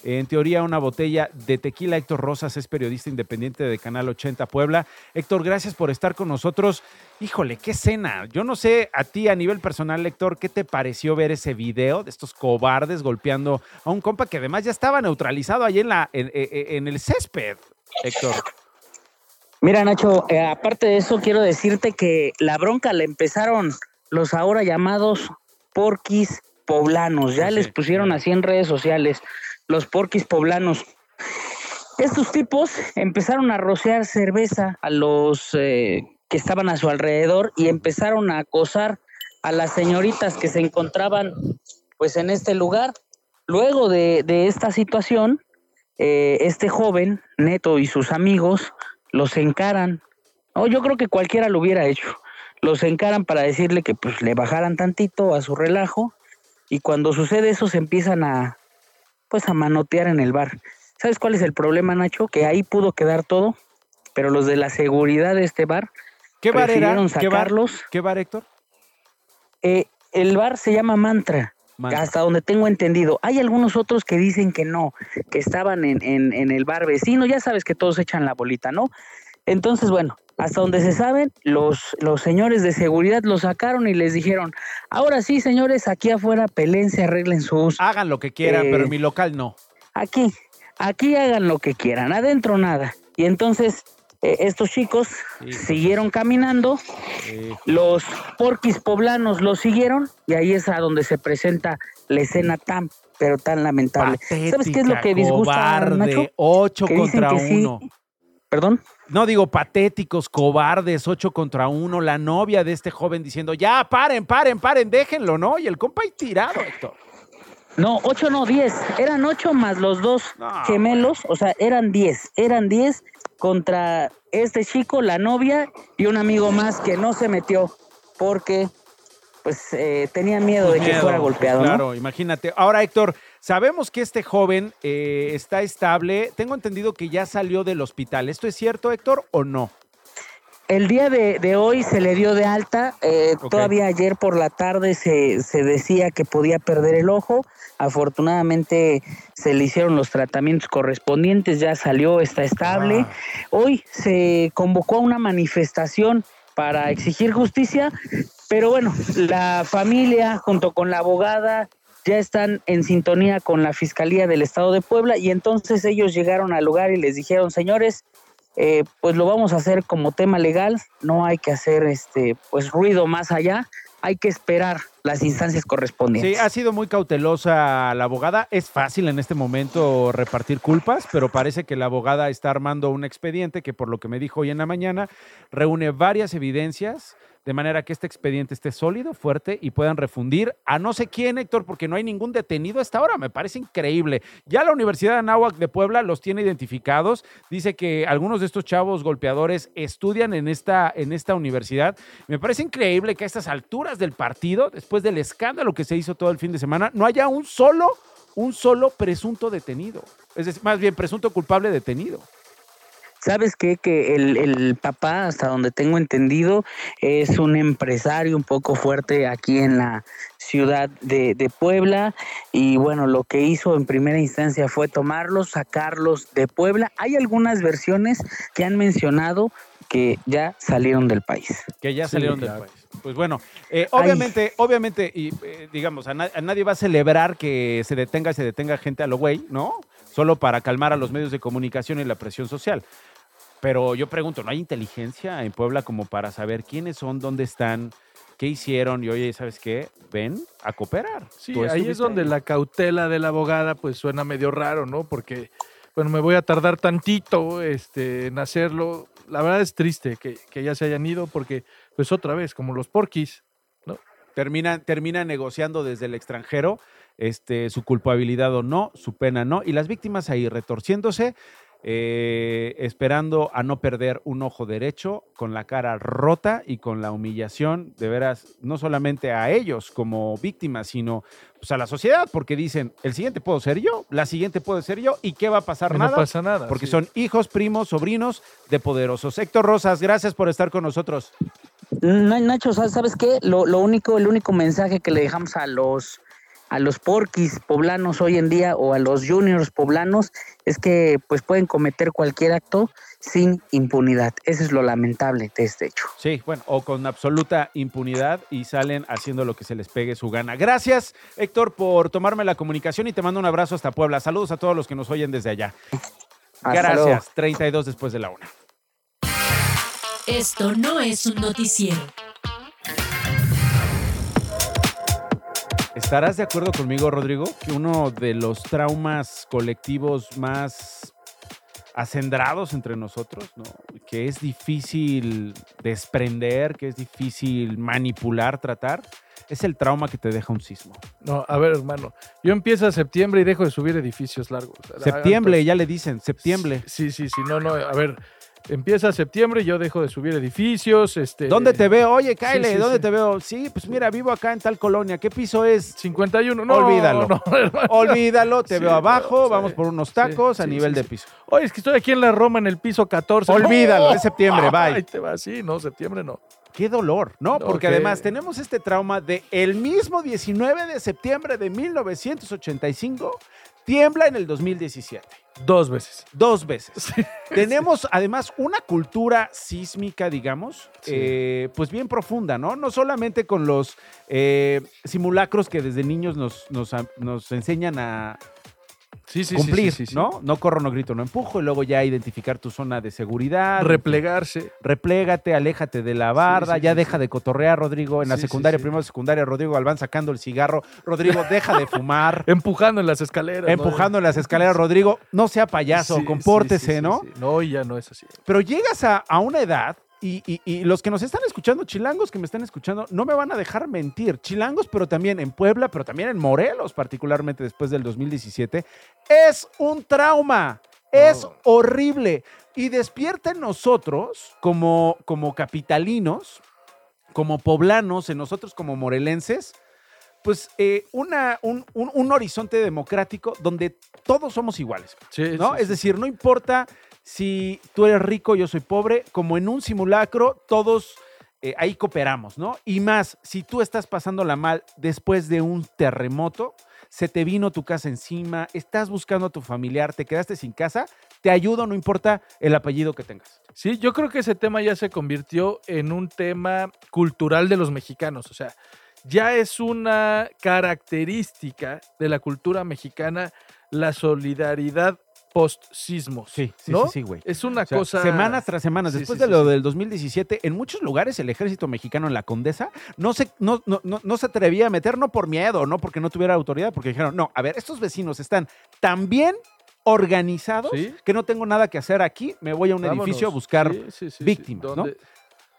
En teoría, una botella de tequila. Héctor Rosas es periodista independiente de Canal 80 Puebla. Héctor, gracias por estar con nosotros. Híjole, qué cena. Yo no sé a ti a nivel personal, Héctor, ¿qué te pareció ver ese video de estos cobardes golpeando a un compa que además ya estaba neutralizado ahí en, la, en, en- en el césped, Héctor? Mira, Nacho, eh, aparte de eso, quiero decirte que la bronca la empezaron los ahora llamados porquis poblanos. Ya Sí. les pusieron así en redes sociales, los porquis poblanos. Estos tipos empezaron a rociar cerveza a los eh, que estaban a su alrededor y empezaron a acosar a las señoritas que se encontraban pues en este lugar. Luego de, de esta situación, eh, este joven, Neto y sus amigos, los encaran. Oh, yo creo que cualquiera lo hubiera hecho. Los encaran para decirle que pues le bajaran tantito a su relajo y cuando sucede eso se empiezan a pues a manotear en el bar. ¿Sabes cuál es el problema, Nacho? Que ahí pudo quedar todo, pero los de la seguridad de este bar ¿Qué bar era? prefirieron ¿Qué bar, sacarlos. ¿Qué bar, Héctor? Eh, el bar se llama Mantra, Mantra. hasta donde tengo entendido. Hay algunos otros que dicen que no, que estaban en, en- en el bar vecino. Ya sabes que todos echan la bolita, ¿no? Entonces, bueno, hasta donde se saben, los, los señores de seguridad los sacaron y les dijeron, ahora sí, señores, aquí afuera pelense, arreglen sus... Hagan lo que quieran, Eh, pero en mi local no. Aquí, aquí hagan lo que quieran, adentro nada. Y entonces eh, estos chicos siguieron caminando, los porquis poblanos los siguieron y ahí es a donde se presenta la escena tan, pero tan lamentable. ¿Sabes qué es lo que disgusta, cobarde, Nacho? Ocho Que dicen contra que sí. ¿Perdón? No digo patéticos, cobardes, ocho contra uno. La novia de este joven diciendo, ya, paren, paren, paren, déjenlo, ¿no? Y el compa ahí tirado, Héctor. No, ocho no, diez. Eran ocho más los dos gemelos, o sea, eran diez. Eran diez contra este chico, la novia y un amigo más que no se metió porque pues eh, tenía miedo de que fuera pues, golpeado, ¿no? Claro, imagínate. Ahora, Héctor, sabemos que este joven eh, está estable. Tengo entendido que ya salió del hospital. ¿Esto es cierto, Héctor, o no? El día de, de hoy se le dio de alta, eh, todavía ayer por la tarde se, se decía que podía perder el ojo, afortunadamente se le hicieron los tratamientos correspondientes, ya salió, está estable. Hoy se convocó a una manifestación para exigir justicia, pero bueno, la familia junto con la abogada ya están en sintonía con la Fiscalía del Estado de Puebla y entonces ellos llegaron al lugar y les dijeron, señores, eh, pues lo vamos a hacer como tema legal, no hay que hacer este pues ruido más allá, hay que esperar las instancias correspondientes. Sí, ha sido muy cautelosa la abogada. Es fácil en este momento repartir culpas, pero parece que la abogada está armando un expediente que, por lo que me dijo hoy en la mañana, reúne varias evidencias de manera que este expediente esté sólido, fuerte y puedan refundir a no sé quién, Héctor, porque no hay ningún detenido hasta ahora. Me parece increíble. Ya la Universidad de Anáhuac de Puebla los tiene identificados. Dice que algunos de estos chavos golpeadores estudian en esta, en esta universidad. Me parece increíble que a estas alturas del partido, después del escándalo que se hizo todo el fin de semana, no haya un solo, un solo presunto detenido. Es decir, más bien presunto culpable detenido. ¿Sabes qué? Que el, el papá, hasta donde tengo entendido, es un empresario un poco fuerte aquí en la ciudad de, de Puebla. Y bueno, lo que hizo en primera instancia fue tomarlos, sacarlos de Puebla. Hay algunas versiones que han mencionado que ya salieron del país. Que ya Sí, salieron claro. del país. Pues bueno, eh, Ay. obviamente, obviamente, y eh, digamos, a, na- a nadie va a celebrar que se detenga, se detenga gente a lo güey, ¿no? Solo para calmar a los medios de comunicación y la presión social. Pero yo pregunto, ¿no hay inteligencia en Puebla como para saber quiénes son, dónde están, qué hicieron? Y oye, ¿sabes qué? Ven a cooperar. Sí, ahí es donde la cautela de la abogada pues suena medio raro, ¿no? Porque, bueno, me voy a tardar tantito este, en hacerlo. La verdad es triste que, que ya se hayan ido porque, pues otra vez, como los porquis, ¿no? termina, termina negociando desde el extranjero este, su culpabilidad o no, su pena no, y las víctimas ahí retorciéndose, eh, esperando a no perder un ojo derecho, con la cara rota y con la humillación, de veras, no solamente a ellos como víctimas, sino pues, a la sociedad, porque dicen, el siguiente puedo ser yo, la siguiente puede ser yo, ¿y qué va a pasar? Y no nada. pasa nada, Porque sí. son hijos, primos, sobrinos de poderosos. Héctor Rosas, gracias por estar con nosotros. Na- Nacho, ¿sabes sabes qué? Lo, lo único, el único mensaje que le dejamos a los a los porquis poblanos hoy en día o a los juniors poblanos es que pues pueden cometer cualquier acto sin impunidad. Eso es lo lamentable de este hecho. Sí, bueno, o con absoluta impunidad y salen haciendo lo que se les pegue su gana. Gracias, Héctor, por tomarme la comunicación y te mando un abrazo hasta Puebla. Saludos a todos los que nos oyen desde allá. Hasta Gracias. luego. 32 después de la una. Esto no es un noticiero. ¿Estarás de acuerdo conmigo, Rodrigo, que uno de los traumas colectivos más acendrados entre nosotros, ¿no? que es difícil desprender, que es difícil manipular, tratar, es el trauma que te deja un sismo. No, a ver, hermano. Yo empiezo a septiembre y dejo de subir edificios largos. Septiembre, ya le dicen, septiembre. Sí, sí, sí. No, no. A ver, empieza septiembre y yo dejo de subir edificios. Este, ¿Dónde te veo? Oye, Kyle, sí, ¿dónde sí. te veo? Sí, pues mira, vivo acá en tal colonia. ¿Qué piso es? 51. No, Olvídalo. no. Olvídalo, te veo abajo, no, vamos por unos tacos a nivel de piso. Oye, es que estoy aquí en la Roma en el piso 14. *laughs* Olvídalo, es septiembre, bye. *laughs* Ahí te va, sí, no, septiembre no. Qué dolor, ¿no? Porque además tenemos este trauma de el mismo 19 de septiembre de 1985 tiembla en el 2017. Dos veces. Dos veces. Tenemos además una cultura sísmica, digamos, Sí. eh, pues bien profunda, ¿no? No solamente con los eh, simulacros que desde niños nos, nos enseñan a Sí, sí, sí, cumplir, sí, sí, sí. ¿no? No corro, no grito, no empujo, y luego ya identificar tu zona de seguridad. Replegarse. Replégate, aléjate de la barda, sí, ya sí, deja de cotorrear, Rodrigo. En la secundaria, sí. primero secundaria, Rodrigo Galván sacando el cigarro. Rodrigo, deja de fumar. *laughs* Empujando en las escaleras. ¿no? empujando en las escaleras, Rodrigo, no sea payaso, compórtese, sí, sí, ¿no? sí. No, ya no es así. Pero llegas a, a una edad y, y- y los que nos están escuchando, chilangos que me están escuchando, no me van a dejar mentir. Chilangos, pero también en Puebla, pero también en Morelos, particularmente después del 2017, es un trauma. Es horrible. Y despierta en nosotros, como, como capitalinos, como poblanos, en nosotros como morelenses, pues eh, una, un, un- un horizonte democrático donde todos somos iguales. Sí, ¿no? sí, es decir, no importa si tú eres rico, yo soy pobre, como en un simulacro, todos eh, ahí cooperamos, ¿no? Y más, si tú estás pasándola mal después de un terremoto, se te vino tu casa encima, estás buscando a tu familiar, te quedaste sin casa, te ayudo, no importa el apellido que tengas. Sí, yo creo que ese tema ya se convirtió en un tema cultural de los mexicanos. O sea, ya es una característica de la cultura mexicana la solidaridad post-sismos. Sí, sí, ¿no? sí, sí, güey. Es una O sea, cosa. Semanas tras semanas. Sí, Después sí, de lo del 2017, en muchos lugares el ejército mexicano en la Condesa no se, no, no, no, no se atrevía a meter, no por miedo, no porque no tuviera autoridad, porque dijeron, no, a ver, estos vecinos están tan bien organizados que no tengo nada que hacer aquí, me voy a un Vámonos. edificio a buscar Sí, sí,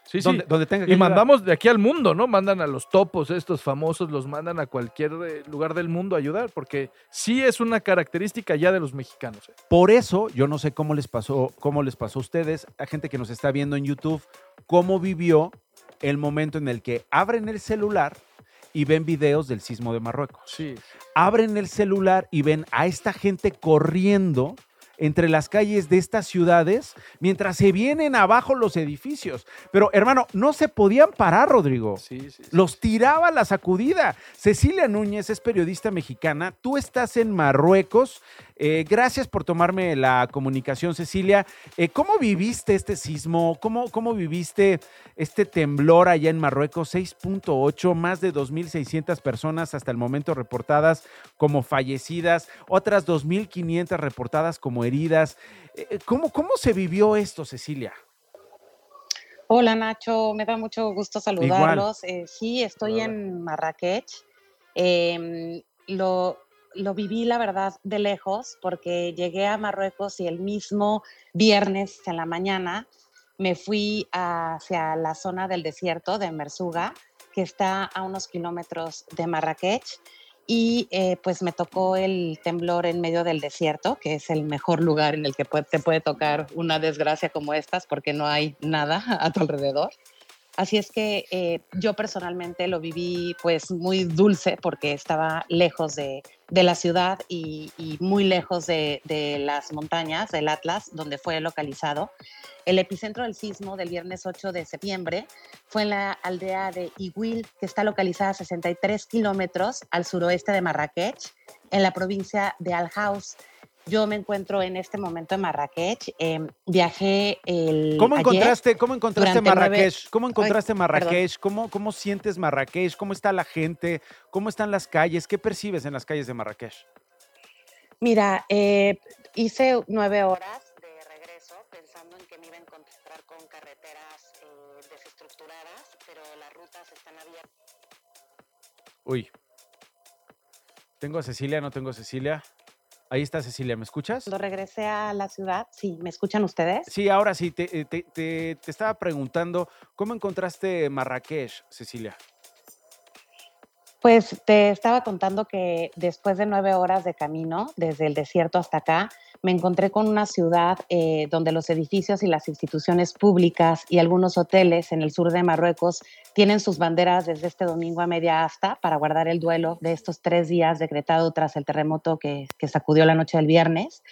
sí, sí. Donde- Sí, tenga que Y mandamos de aquí al mundo, ¿no? Mandan a los topos, estos famosos, los mandan a cualquier eh, lugar del mundo a ayudar, porque sí es una característica ya de los mexicanos. ¿eh? Por eso, yo no sé cómo les pasó, cómo les pasó a ustedes, a gente que nos está viendo en YouTube, cómo vivió el momento en el que abren el celular y ven videos del sismo de Marruecos. Sí. Abren el celular y ven a esta gente corriendo entre las calles de estas ciudades mientras se vienen abajo los edificios. Pero hermano, no se podían parar, Rodrigo. Sí, sí, sí. Los tiraba la sacudida. Cecilia Núñez es periodista mexicana. Tú estás en Marruecos. Eh, gracias por tomarme la comunicación, Cecilia. Eh, ¿Cómo viviste este sismo? ¿Cómo, ¿Cómo viviste este temblor allá en Marruecos? 6.8, más de 2.600 personas hasta el momento reportadas como fallecidas, otras 2.500 reportadas como heridas. Eh, ¿Cómo, ¿Cómo se vivió esto, Cecilia? Hola Nacho, me da mucho gusto saludarlos. Eh, sí, estoy en Marrakech. Em, lo, lo viví, la verdad, de lejos porque llegué a Marruecos y el mismo viernes en la mañana me fui hacia la zona del desierto de Mersuga, que está a unos kilómetros de Marrakech. Y eh, pues me tocó el temblor en medio del desierto, que es el mejor lugar en el que te puede tocar una desgracia como estas, porque no hay nada a tu alrededor. Así es que eh, yo personalmente lo viví pues muy dulce porque estaba lejos de, de la ciudad y, muy lejos de, de las montañas del Atlas, donde fue localizado. El epicentro del sismo del viernes 8 de septiembre fue en la aldea de Iguil, que está localizada a 63 kilómetros al suroeste de Marrakech, en la provincia de Al-Haus. Yo me encuentro en este momento en Marrakech. eh, viajé el. ¿Cómo ayer encontraste, cómo encontraste nueve- Marrakech? ¿Cómo encontraste. Marrakech? ¿Cómo, ¿Cómo sientes Marrakech? ¿Cómo está la gente? ¿Cómo están las calles? ¿Qué percibes en las calles de Marrakech? Mira, eh, hice nueve horas de regreso pensando en que me iba a encontrar con carreteras eh, desestructuradas, pero las rutas están abiertas. Uy. ¿Tengo a Cecilia? ¿No tengo a Cecilia? Ahí está Cecilia, ¿me escuchas? Cuando regresé a la ciudad, sí, ¿me escuchan ustedes? Sí, ahora sí, te, eh, te- te- te estaba preguntando, ¿cómo encontraste Marrakech, Cecilia? Pues te estaba contando que después de nueve horas de camino, desde el desierto hasta acá, me encontré con una ciudad eh, donde los edificios y las instituciones públicas y algunos hoteles en el sur de Marruecos tienen sus banderas desde este domingo a media asta para guardar el duelo de estos tres días decretado tras el terremoto que, que sacudió la noche del viernes.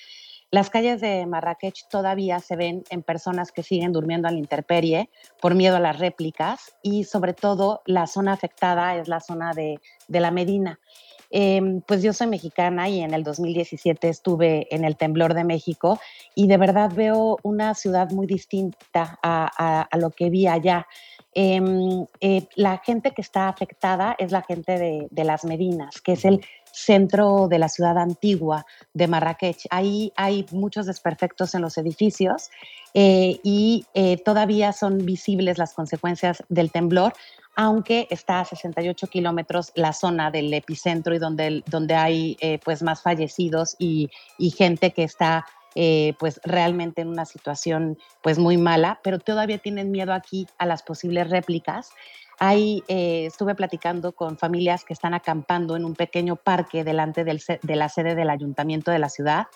Las calles de Marrakech todavía se ven en personas que siguen durmiendo a la intemperie por miedo a las réplicas y sobre todo la zona afectada es la zona de, de la Medina. Em, pues yo soy mexicana y en el 2017 estuve en el temblor de México y de verdad veo una ciudad muy distinta a, lo que vi allá. Em, eh, la gente que está afectada es la gente de, de, las Medinas, que es el centro de la ciudad antigua de Marrakech. Ahí hay muchos desperfectos en los edificios eh, y eh, todavía son visibles las consecuencias del temblor, aunque está a 68 kilómetros la zona del epicentro y donde, donde hay eh, pues más fallecidos y, y gente que está eh, pues realmente en una situación pues muy mala, pero todavía tienen miedo aquí a las posibles réplicas. Ahí eh, estuve platicando con familias que están acampando en un pequeño parque delante del, de la sede del ayuntamiento de la ciudad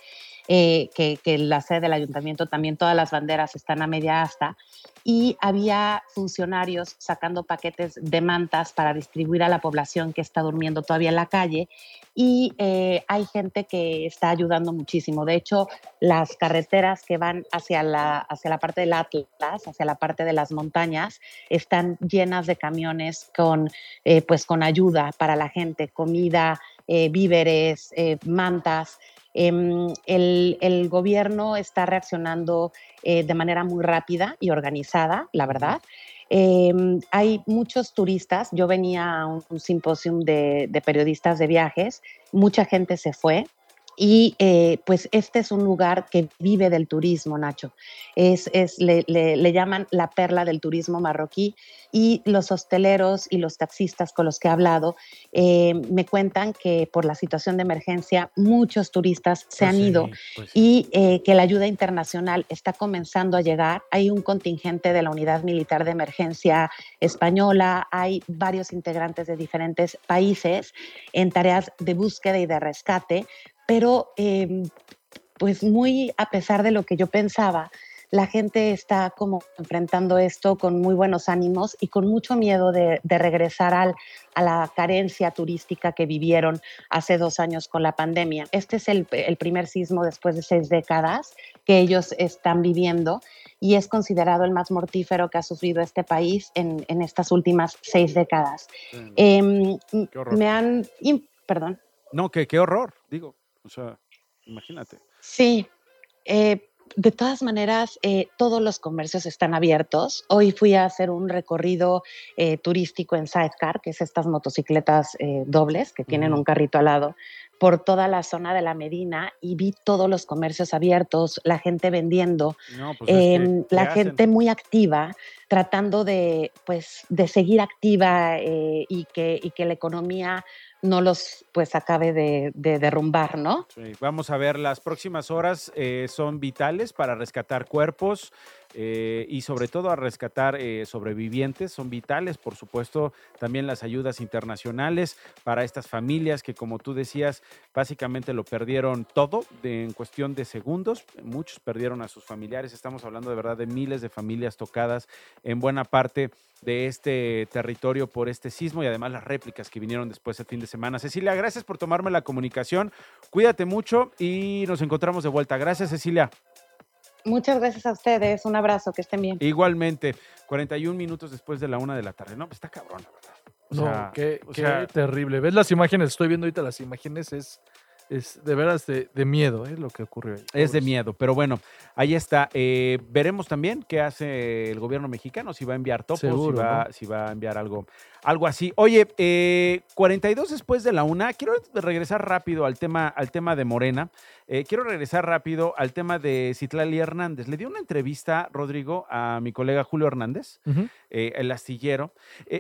eh, que, que, la sede del ayuntamiento también todas las banderas están a media asta y había funcionarios sacando paquetes de mantas para distribuir a la población que está durmiendo todavía en la calle y eh, hay gente que está ayudando muchísimo. De hecho, las carreteras que van hacia la, hacia la parte del Atlas, hacia la parte de las montañas, están llenas de camiones con, eh, pues con ayuda para la gente, comida, víveres, mantas. Em, el, gobierno está reaccionando eh, de manera muy rápida y organizada, la verdad. Em, hay muchos turistas, yo venía a un, simposio de, periodistas de viajes, mucha gente se fue, y eh, pues este es un lugar que vive del turismo, Nacho. Es, es le, le, llaman la perla del turismo marroquí y los hosteleros y los taxistas con los que he hablado eh, me cuentan que por la situación de emergencia muchos turistas se pues han ido pues y eh, que la ayuda internacional está comenzando a llegar. Hay un contingente de la Unidad Militar de Emergencia Española, hay varios integrantes de diferentes países en tareas de búsqueda y de rescate pero em, pues muy a pesar de lo que yo pensaba, la gente está como enfrentando esto con muy buenos ánimos y con mucho miedo de, regresar al, a la carencia turística que vivieron hace dos años con la pandemia. Este es el, primer sismo después de seis décadas que ellos están viviendo y es considerado el más mortífero que ha sufrido este país en, estas últimas seis décadas. Em, me han... Perdón. No, que qué horror, digo. O sea, imagínate. Sí. Eh, de todas maneras, eh, todos los comercios están abiertos. Hoy fui a hacer un recorrido eh, turístico en Sidecar, que es estas motocicletas dobles que tienen un carrito al lado, por toda la zona de la Medina y vi todos los comercios abiertos, la gente vendiendo, pues em, la gente muy activa, tratando de, pues, de seguir activa y, que, y que la economía no los pues acabe de, derrumbar, ¿no? Sí, vamos a ver, las próximas horas eh, son vitales para rescatar cuerpos eh, y sobre todo a rescatar eh, sobrevivientes, son vitales, por supuesto, también las ayudas internacionales para estas familias que como tú decías, básicamente lo perdieron todo en cuestión de segundos, muchos perdieron a sus familiares, estamos hablando de verdad de miles de familias tocadas en buena parte de este territorio por este sismo y además las réplicas que vinieron después el fin de semana. Cecilia, gracias por tomarme la comunicación. Cuídate mucho y nos encontramos de vuelta. Gracias, Cecilia. Muchas gracias a ustedes. Un abrazo, que estén bien. Igualmente, 41 minutos después de la una de la tarde. No, pues está cabrón, la verdad. no, qué, qué terrible. ¿Ves las imágenes? Estoy viendo ahorita las imágenes. Es es de veras de, miedo ¿eh? lo que ocurrió ahí. Es de miedo, pero bueno, ahí está. Eh, veremos también qué hace el gobierno mexicano, si va a enviar topos, si, va, si va a enviar algo, algo así. Oye, eh, 42 después de la una, quiero regresar rápido al tema, al tema de Morena. Eh, quiero regresar rápido al tema de Citlali Hernández. Le dio una entrevista, Rodrigo, a mi colega Julio Hernández, eh, el astillero,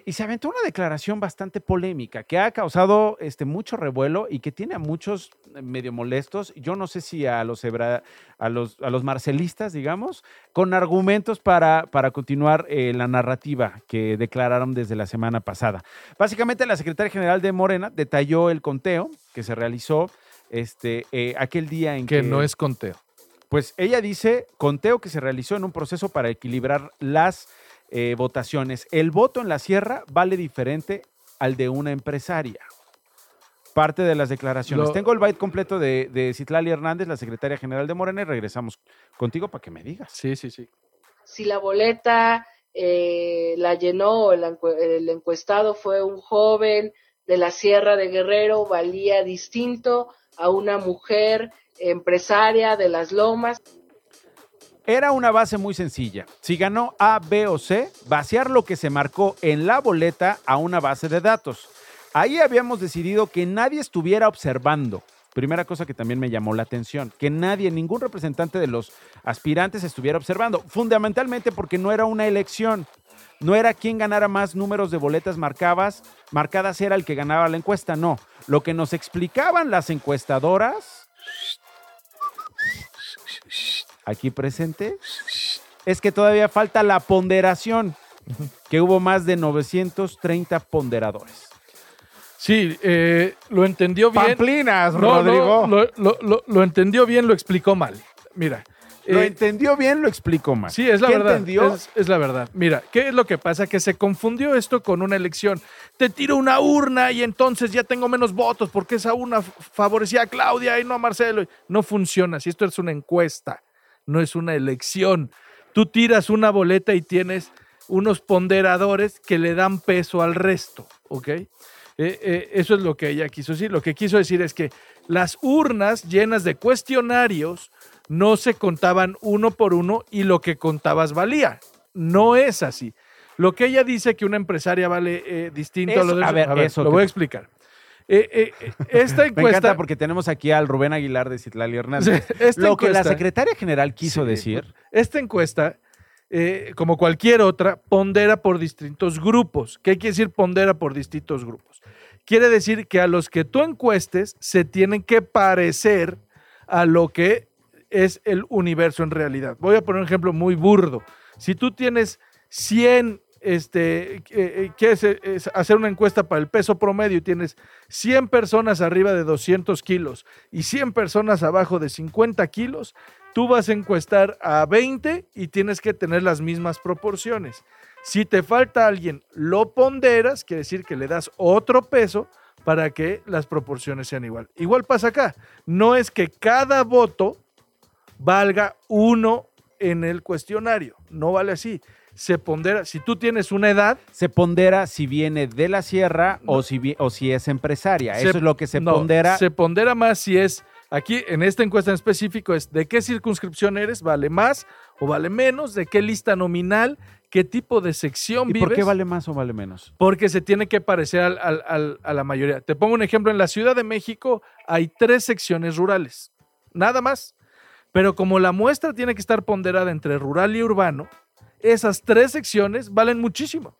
y se aventó una declaración bastante polémica que ha causado este, mucho revuelo y que tiene a muchos medio molestos, yo no sé si a los, hebra- a los, a los marcelistas, digamos, con argumentos para, para continuar eh, la narrativa que declararon desde la semana pasada. Básicamente, la secretaria general de Morena detalló el conteo que se realizó este, eh, aquel día en que... Que no es conteo. Pues ella dice, conteo que se realizó en un proceso para equilibrar las eh, votaciones. El voto en la sierra vale diferente al de una empresaria. Parte de las declaraciones. Lo- Tengo el byte completo de, de Citlali Hernández, la secretaria general de Morena, y regresamos contigo para que me digas. Sí, sí, sí. si la boleta eh, la llenó el, el encuestado fue un joven de la Sierra de Guerrero, valía distinto a una mujer empresaria de las lomas. Era una base muy sencilla. Si ganó A, B o C, vaciar lo que se marcó en la boleta a una base de datos. Ahí habíamos decidido que nadie estuviera observando. Primera cosa que también me llamó la atención, que nadie, ningún representante de los aspirantes estuviera observando, fundamentalmente porque no era una elección. No era quien ganara más números de boletas marcadas, marcadas era el que ganaba la encuesta, no. Lo que nos explicaban las encuestadoras aquí presente es que todavía falta la ponderación, que hubo más de 930 ponderadores. Sí, eh, lo entendió bien. Pamplinas, No, no, Rodrigo. lo, lo- lo- lo entendió bien, lo explicó mal. Mira. Lo eh, entendió bien, lo explico mal. Sí, es la ¿Qué verdad. entendió? Es, es la verdad. Mira, ¿qué es lo que pasa? Que se confundió esto con una elección. Te tiro una urna y entonces ya tengo menos votos porque esa urna favorecía a Claudia y no a Marcelo. No funciona. Si esto es una encuesta, no es una elección. Tú tiras una boleta y tienes unos ponderadores que le dan peso al resto, ¿ok? Eh, eh, eso es lo que ella quiso decir. Lo que quiso decir es que las urnas llenas de cuestionarios no se contaban uno por uno y lo que contabas valía. No es así. Lo que ella dice que una empresaria vale eh, distinto a lo de a ver, eso lo que- voy a explicar. Eh, eh, eh, esta *laughs* Me encuesta encanta porque tenemos aquí al Rubén Aguilar de Citlali Hernández. *laughs* Sí, Lo que la encuesta- secretaria general quiso Sí, decir. Esta encuesta, eh, como cualquier otra, pondera por distintos grupos. ¿Qué quiere decir pondera por distintos grupos? Quiere decir que a los que tú encuestes se tienen que parecer a lo que es el universo en realidad. Voy a poner un ejemplo muy burdo. Si tú tienes 100, este, eh, eh, quieres es hacer una encuesta para el peso promedio y tienes 100 personas arriba de 200 kilos y 100 personas abajo de 50 kilos, tú vas a encuestar a 20 y tienes que tener las mismas proporciones. Si te falta alguien, lo ponderas, quiere decir que le das otro peso para que las proporciones sean igual. Igual pasa acá. No es que cada voto valga uno en el cuestionario. No vale así. Se pondera, si tú tienes una edad, Se pondera si viene de la sierra o, si, vi- o si es empresaria. Se- Eso es lo que se no, pondera. Se pondera más si es, aquí en esta encuesta en específico es de qué circunscripción eres, vale más o vale menos, de qué lista nominal, qué tipo de sección ¿Y vives. por qué vale más o vale menos? Porque se tiene que parecer al- al- al- a la mayoría. Te pongo un ejemplo, en la Ciudad de México hay tres secciones rurales, nada más. Pero como la muestra tiene que estar ponderada entre rural y urbano, esas tres secciones valen muchísimo.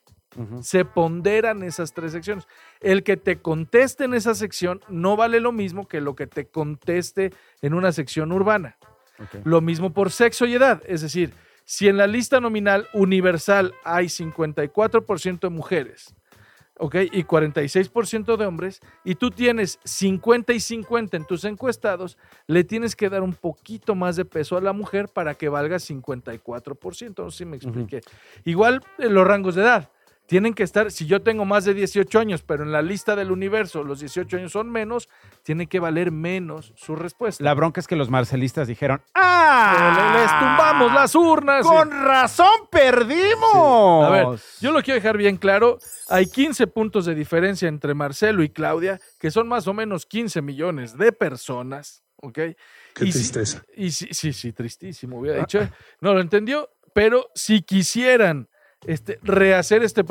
Se ponderan esas tres secciones. El que te conteste en esa sección no vale lo mismo que lo que te conteste en una sección urbana. Lo mismo por sexo y edad. Es decir, si en la lista nominal universal hay 54% de mujeres, ¿ok? Y 46% de hombres, y tú tienes 50 y 50 en tus encuestados, le tienes que dar un poquito más de peso a la mujer para que valga 54%. No sé si me expliqué. Igual en los rangos de edad. Tienen que estar, si yo tengo más de 18 años, pero en la lista del universo los 18 años son menos, tiene que valer menos su respuesta. La bronca es que los marcelistas dijeron, ¡ah! Le- les tumbamos las urnas. ¡Con razón perdimos! A ver, yo lo quiero dejar bien claro. Hay 15 puntos de diferencia entre Marcelo y Claudia, que son más o menos 15 millones de personas. ¿Ok? Qué Y si- tristeza. y sí, sí, sí, tristísimo, hubiera dicho. No lo entendió, pero si quisieran este, rehacer este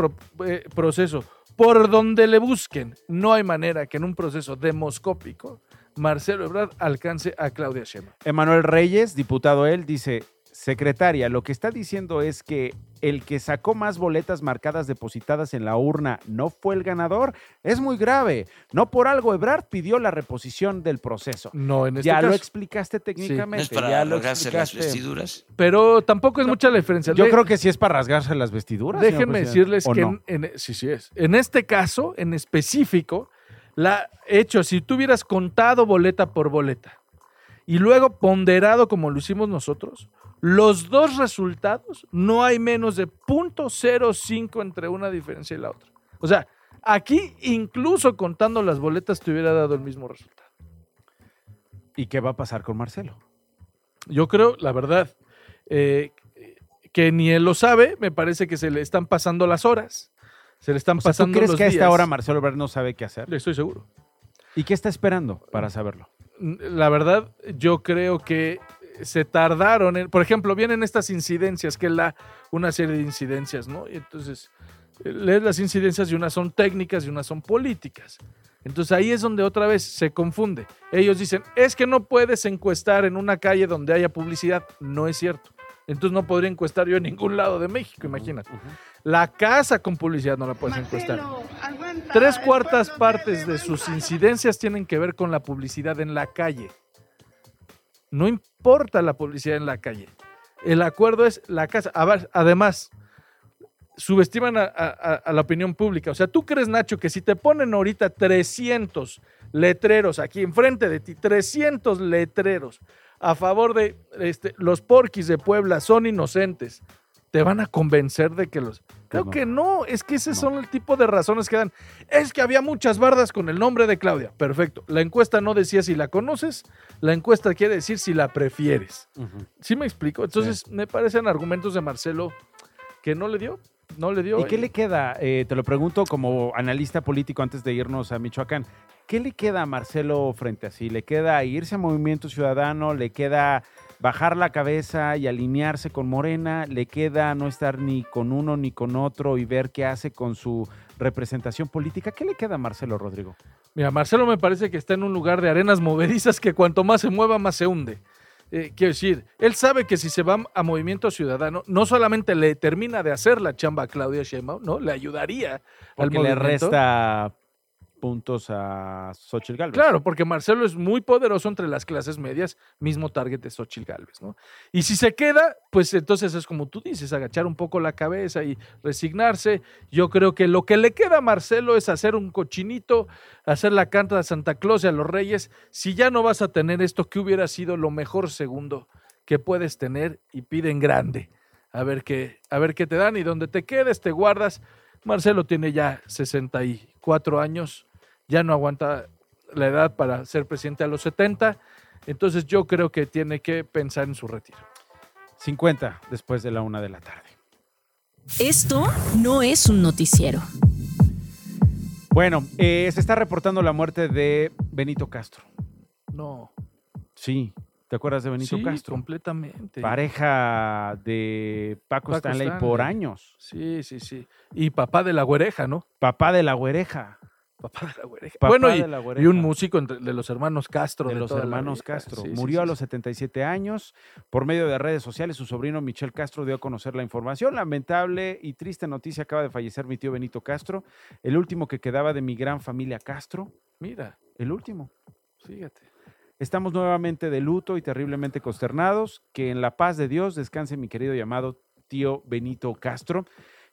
eh, proceso por donde le busquen, no hay manera que en un proceso demoscópico Marcelo Ebrard alcance a Claudia Sheinbaum. Emanuel Reyes, diputado él, dice, secretaria, lo que está diciendo es que el que sacó más boletas marcadas depositadas en la urna no fue el ganador, es muy grave. No por algo Ebrard pidió la reposición del proceso. No, en este ya lo explicaste técnicamente. ¿No es para ya lo rasgarse las explicaste. vestiduras? Pero tampoco es mucha la diferencia. Yo creo que sí es para rasgarse las vestiduras. Déjenme decirles ¿o que no? en, en- sí, sí es. En este caso, en específico, la hecho, si tú hubieras contado boleta por boleta y luego ponderado como lo hicimos nosotros, los dos resultados no hay menos de 0.05 entre una diferencia y la otra. O sea, aquí incluso contando las boletas te hubiera dado el mismo resultado. ¿Y qué va a pasar con Marcelo? Yo creo, la verdad, eh, que ni él lo sabe, me parece que se le están pasando las horas, se le están O sea, ¿Tú pasando crees los que a esta hora Marcelo Ebrard no sabe qué hacer? Estoy seguro. ¿Y qué está esperando para saberlo? La verdad, yo creo que se tardaron. en- por ejemplo, vienen estas incidencias, que es la, una serie de incidencias, ¿no? Y entonces, eh, lees las incidencias y unas son técnicas y unas son políticas. Entonces ahí es donde otra vez se confunde. Ellos dicen, es que no puedes encuestar en una calle donde haya publicidad. No es cierto. Entonces no podría encuestar yo en ningún lado de México, imagínate. La casa con publicidad no la puedes encuestar. Tres cuartas partes de sus incidencias tienen que ver con la publicidad en la calle. No importa la publicidad en la calle. El acuerdo es la casa. Además, subestiman a, a- a la opinión pública. O sea, ¿tú crees, Nacho, que si te ponen ahorita 300 letreros aquí enfrente de ti, 300 letreros a favor de este, los porquis de Puebla son inocentes, te van a convencer de que los... Creo no. que no, es que ese son el tipo de razones que dan. Es que había muchas bardas con el nombre de Claudia. Perfecto. La encuesta no decía si la conoces, la encuesta quiere decir si la prefieres. ¿Sí me explico? Entonces, me parecen argumentos de Marcelo que no le dio. No le dio. ¿Y qué le queda? Eh, te lo pregunto como analista político antes de irnos a Michoacán. ¿Qué le queda a Marcelo frente a sí? ¿Le queda irse a Movimiento Ciudadano? ¿Le queda bajar la cabeza y alinearse con Morena? ¿Le queda no estar ni con uno ni con otro y ver qué hace con su representación política? ¿Qué le queda a Marcelo Rodrigo? Mira, Marcelo me parece que está en un lugar de arenas movedizas que cuanto más se mueva, más se hunde. Eh, quiero decir, él sabe que si se va a Movimiento Ciudadano, no solamente le termina de hacer la chamba a Claudia Sheinbaum, no, le ayudaría al Porque le movimiento. resta puntos a Xochitl Gálvez. Claro, porque Marcelo es muy poderoso entre las clases medias, mismo target de Xochitl Galvez, ¿no? Y si se queda, pues entonces es como tú dices, agachar un poco la cabeza y resignarse. Yo creo que lo que le queda a Marcelo es hacer un cochinito, hacer la canta de Santa Claus y a los Reyes. Si ya no vas a tener esto, que hubiera sido lo mejor segundo que puedes tener y piden grande. A ver qué, a ver qué te dan y donde te quedes, te guardas. Marcelo tiene ya 64 años, ya no aguanta la edad para ser presidente a los 70, entonces yo creo que tiene que pensar en su retiro. 50 después de la una de la tarde. Esto no es un noticiero. Bueno, eh, se está reportando la muerte de Benito Castro. No. Sí, ¿te acuerdas de Benito sí, Castro? completamente. Pareja de Paco, Paco Stanley, por Stanley. años. Sí, sí, sí. Y papá de la güereja, ¿no? Papá de la güereja. Papá de la güereja. Papá bueno, y, de la y un músico entre- de los hermanos Castro. de los toda la hermanos. Castro. Sí, sí, Murió sí, a los 77 años. Por medio de redes sociales, su sobrino Michel Castro dio a conocer la información. Lamentable y triste noticia, acaba de fallecer mi tío Benito Castro, el último que quedaba de mi gran familia Castro. Mira, El último. fíjate. Estamos nuevamente de luto y terriblemente consternados. Que en la paz de Dios descanse mi querido y amado tío Benito Castro.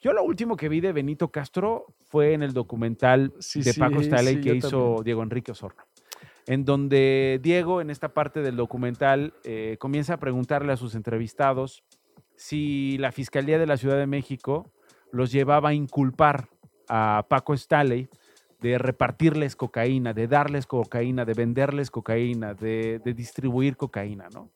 Yo lo último que vi de Benito Castro fue en el documental Sí, de Paco sí, Staley sí, que hizo también. Diego Enrique Osorno. En donde Diego, en esta parte del documental, eh, comienza a preguntarle a sus entrevistados si la Fiscalía de la Ciudad de México los llevaba a inculpar a Paco Staley de repartirles cocaína, de darles cocaína, de venderles cocaína, de, de distribuir cocaína, ¿no?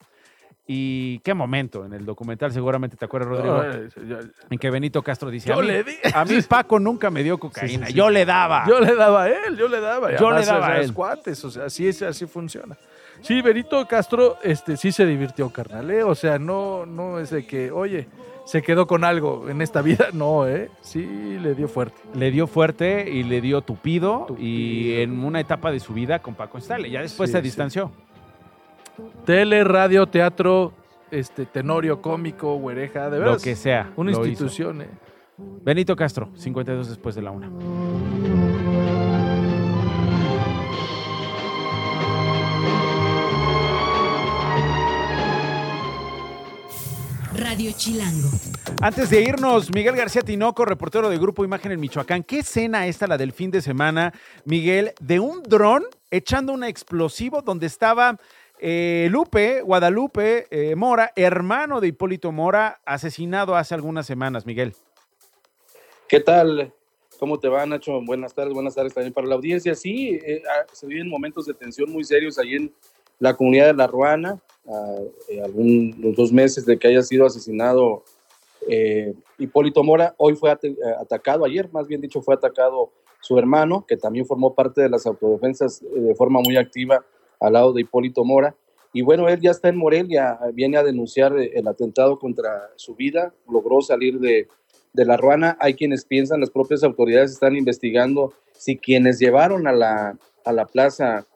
Y qué momento en el documental, seguramente te acuerdas, Rodrigo, No, eh, yo- en que Benito Castro dice, Yo a mí, le di. a mí *laughs* Paco nunca me dio cocaína, sí. yo le daba. Yo le daba a él, yo le daba. Yo le daba a los él. cuates, o sea, así es, así funciona. Sí, Benito Castro, este, sí se divirtió, carnal, ¿eh? O sea, no, no es de que, oye, se quedó con algo en esta vida, *laughs* no, ¿eh? Sí le dio fuerte. Le dio fuerte y le dio tupido, y en una etapa de su vida con Paco Staley. Ya después se distanció. Tele, radio, teatro, este tenorio cómico, güereja, de Lo verdad. que sea, Una lo institución, eh. Benito Castro, 52 después de la una. Radio Chilango. Antes de irnos, Miguel García Tinoco, reportero de Grupo Imagen en Michoacán. ¿Qué escena esta, la del fin de semana, Miguel, de un dron echando un explosivo donde estaba eh, Lupe, Guadalupe eh, Mora, hermano de Hipólito Mora, asesinado hace algunas semanas, Miguel? ¿Qué tal? ¿Cómo te va, Nacho? Buenas tardes, buenas tardes también para la audiencia. Sí, eh, ah, se viven momentos de tensión muy serios ahí en la comunidad de La Ruana, a eh, algunos dos meses de que haya sido asesinado Hipólito Mora. Hoy fue atacado, ayer más bien dicho, fue atacado su hermano, que también formó parte de las autodefensas de forma muy activa al lado de Hipólito Mora. Y bueno, él ya está en Morelia, viene a denunciar eh, el atentado contra su vida, logró salir de, de la Ruana. Hay quienes piensan, las propias autoridades están investigando si quienes llevaron a la, a la plaza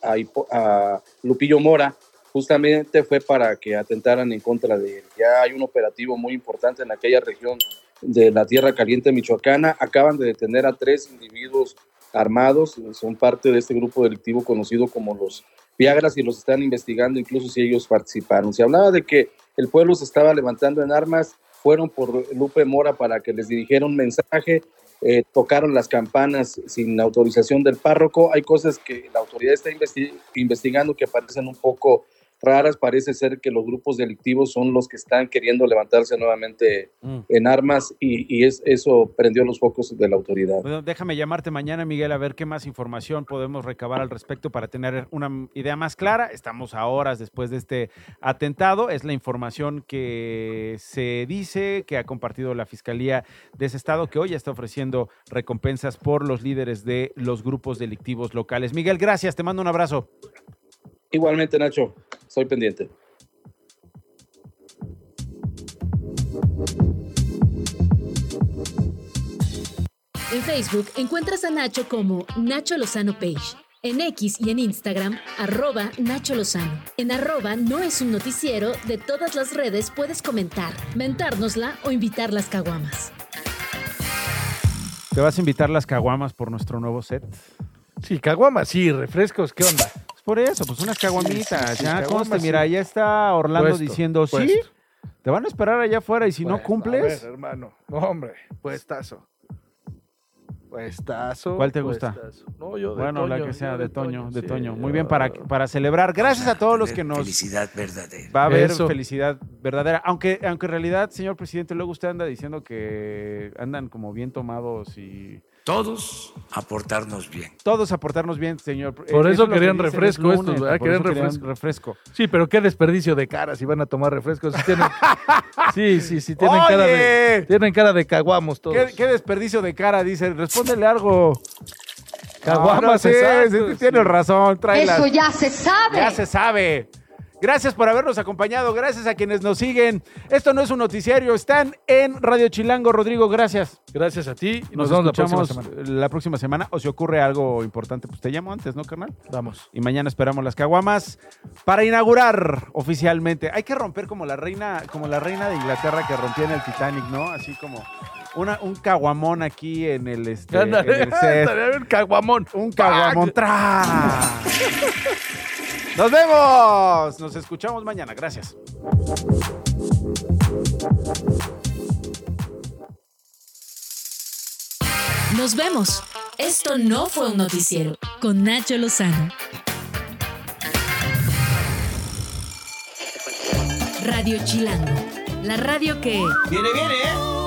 a, Hipo- a Lupillo Mora justamente fue para que atentaran en contra de él. Ya hay un operativo muy importante en aquella región de la Tierra Caliente Michoacana. Acaban de detener a tres individuos armados, son parte de este grupo delictivo conocido como los Viagras y los están investigando incluso si ellos participaron. Se hablaba de que el pueblo se estaba levantando en armas, fueron por Lupe Mora para que les dirigiera un mensaje, eh, tocaron las campanas sin autorización del párroco. Hay cosas que la autoridad está investi- investigando que parecen un poco raras. Parece ser que los grupos delictivos son los que están queriendo levantarse nuevamente Mm. en armas y, y es, eso prendió los focos de la autoridad. Bueno, déjame llamarte mañana, Miguel, a ver qué más información podemos recabar al respecto para tener una idea más clara. Estamos a horas después de este atentado. Es la información que se dice que ha compartido la Fiscalía de ese estado, que hoy está ofreciendo recompensas por los líderes de los grupos delictivos locales. Miguel, gracias. Te mando un abrazo. Igualmente, Nacho, soy pendiente. En Facebook encuentras a Nacho como Nacho Lozano Page. En X y en Instagram, arroba Nacho Lozano. En arroba no es un noticiero, de todas las redes puedes comentar, mentárnosla o invitar las caguamas. ¿Te vas a invitar las caguamas por nuestro nuevo set? Sí, caguamas, sí, refrescos, ¿qué onda? Por eso, pues unas caguamitas. sí, ya conste, sí. mira, ya está Orlando Puesto, diciendo, sí, te van a esperar allá afuera y si no cumples... A ver, hermano. No, hombre, puestazo. Puestazo. ¿Cuál te gusta? No, yo de Bueno, la Toño, que sea de Toño, de sí, Toño. Muy bien para, para celebrar. Gracias a todos los que nos... Felicidad verdadera. Va a haber Eso. felicidad verdadera. Aunque, aunque en realidad, señor presidente, luego usted anda diciendo que andan como bien tomados y... Todos aportarnos bien. Todos aportarnos bien, señor. Por eso que querían refresco lunes, estos, ¿verdad? Querían refresco. refresco. Sí, pero qué desperdicio de cara si van a tomar refrescos. Sí, tienen, *laughs* sí, sí, sí, tienen cara de, tienen cara de caguamos todos. ¿Qué, qué desperdicio de cara, dice. Respóndele algo. Caguamas, No, no, sí, exacto, sí, tienes razón. tráelas. Eso ya se sabe. Ya se sabe. Gracias por habernos acompañado, gracias a quienes nos siguen. Esto no es un noticiario, están en Radio Chilango. Rodrigo, gracias. Gracias a ti y Nos, nos, vemos la próxima semana. la próxima semana. O si ocurre algo importante, pues te llamo antes, ¿no, carnal? Vamos. Y mañana esperamos las caguamas para inaugurar oficialmente. Hay que romper como la reina, como la reina de Inglaterra que rompía en el Titanic, ¿no? Así como una, un caguamón aquí en el, este, en el set. estaría bien caguamón. Un caguamón. ¡Tra! *laughs* Nos vemos. Nos escuchamos mañana. Gracias. Nos vemos. Esto no fue un noticiero con Nacho Lozano. Radio Chilango, la radio que... Viene, viene, ¿eh?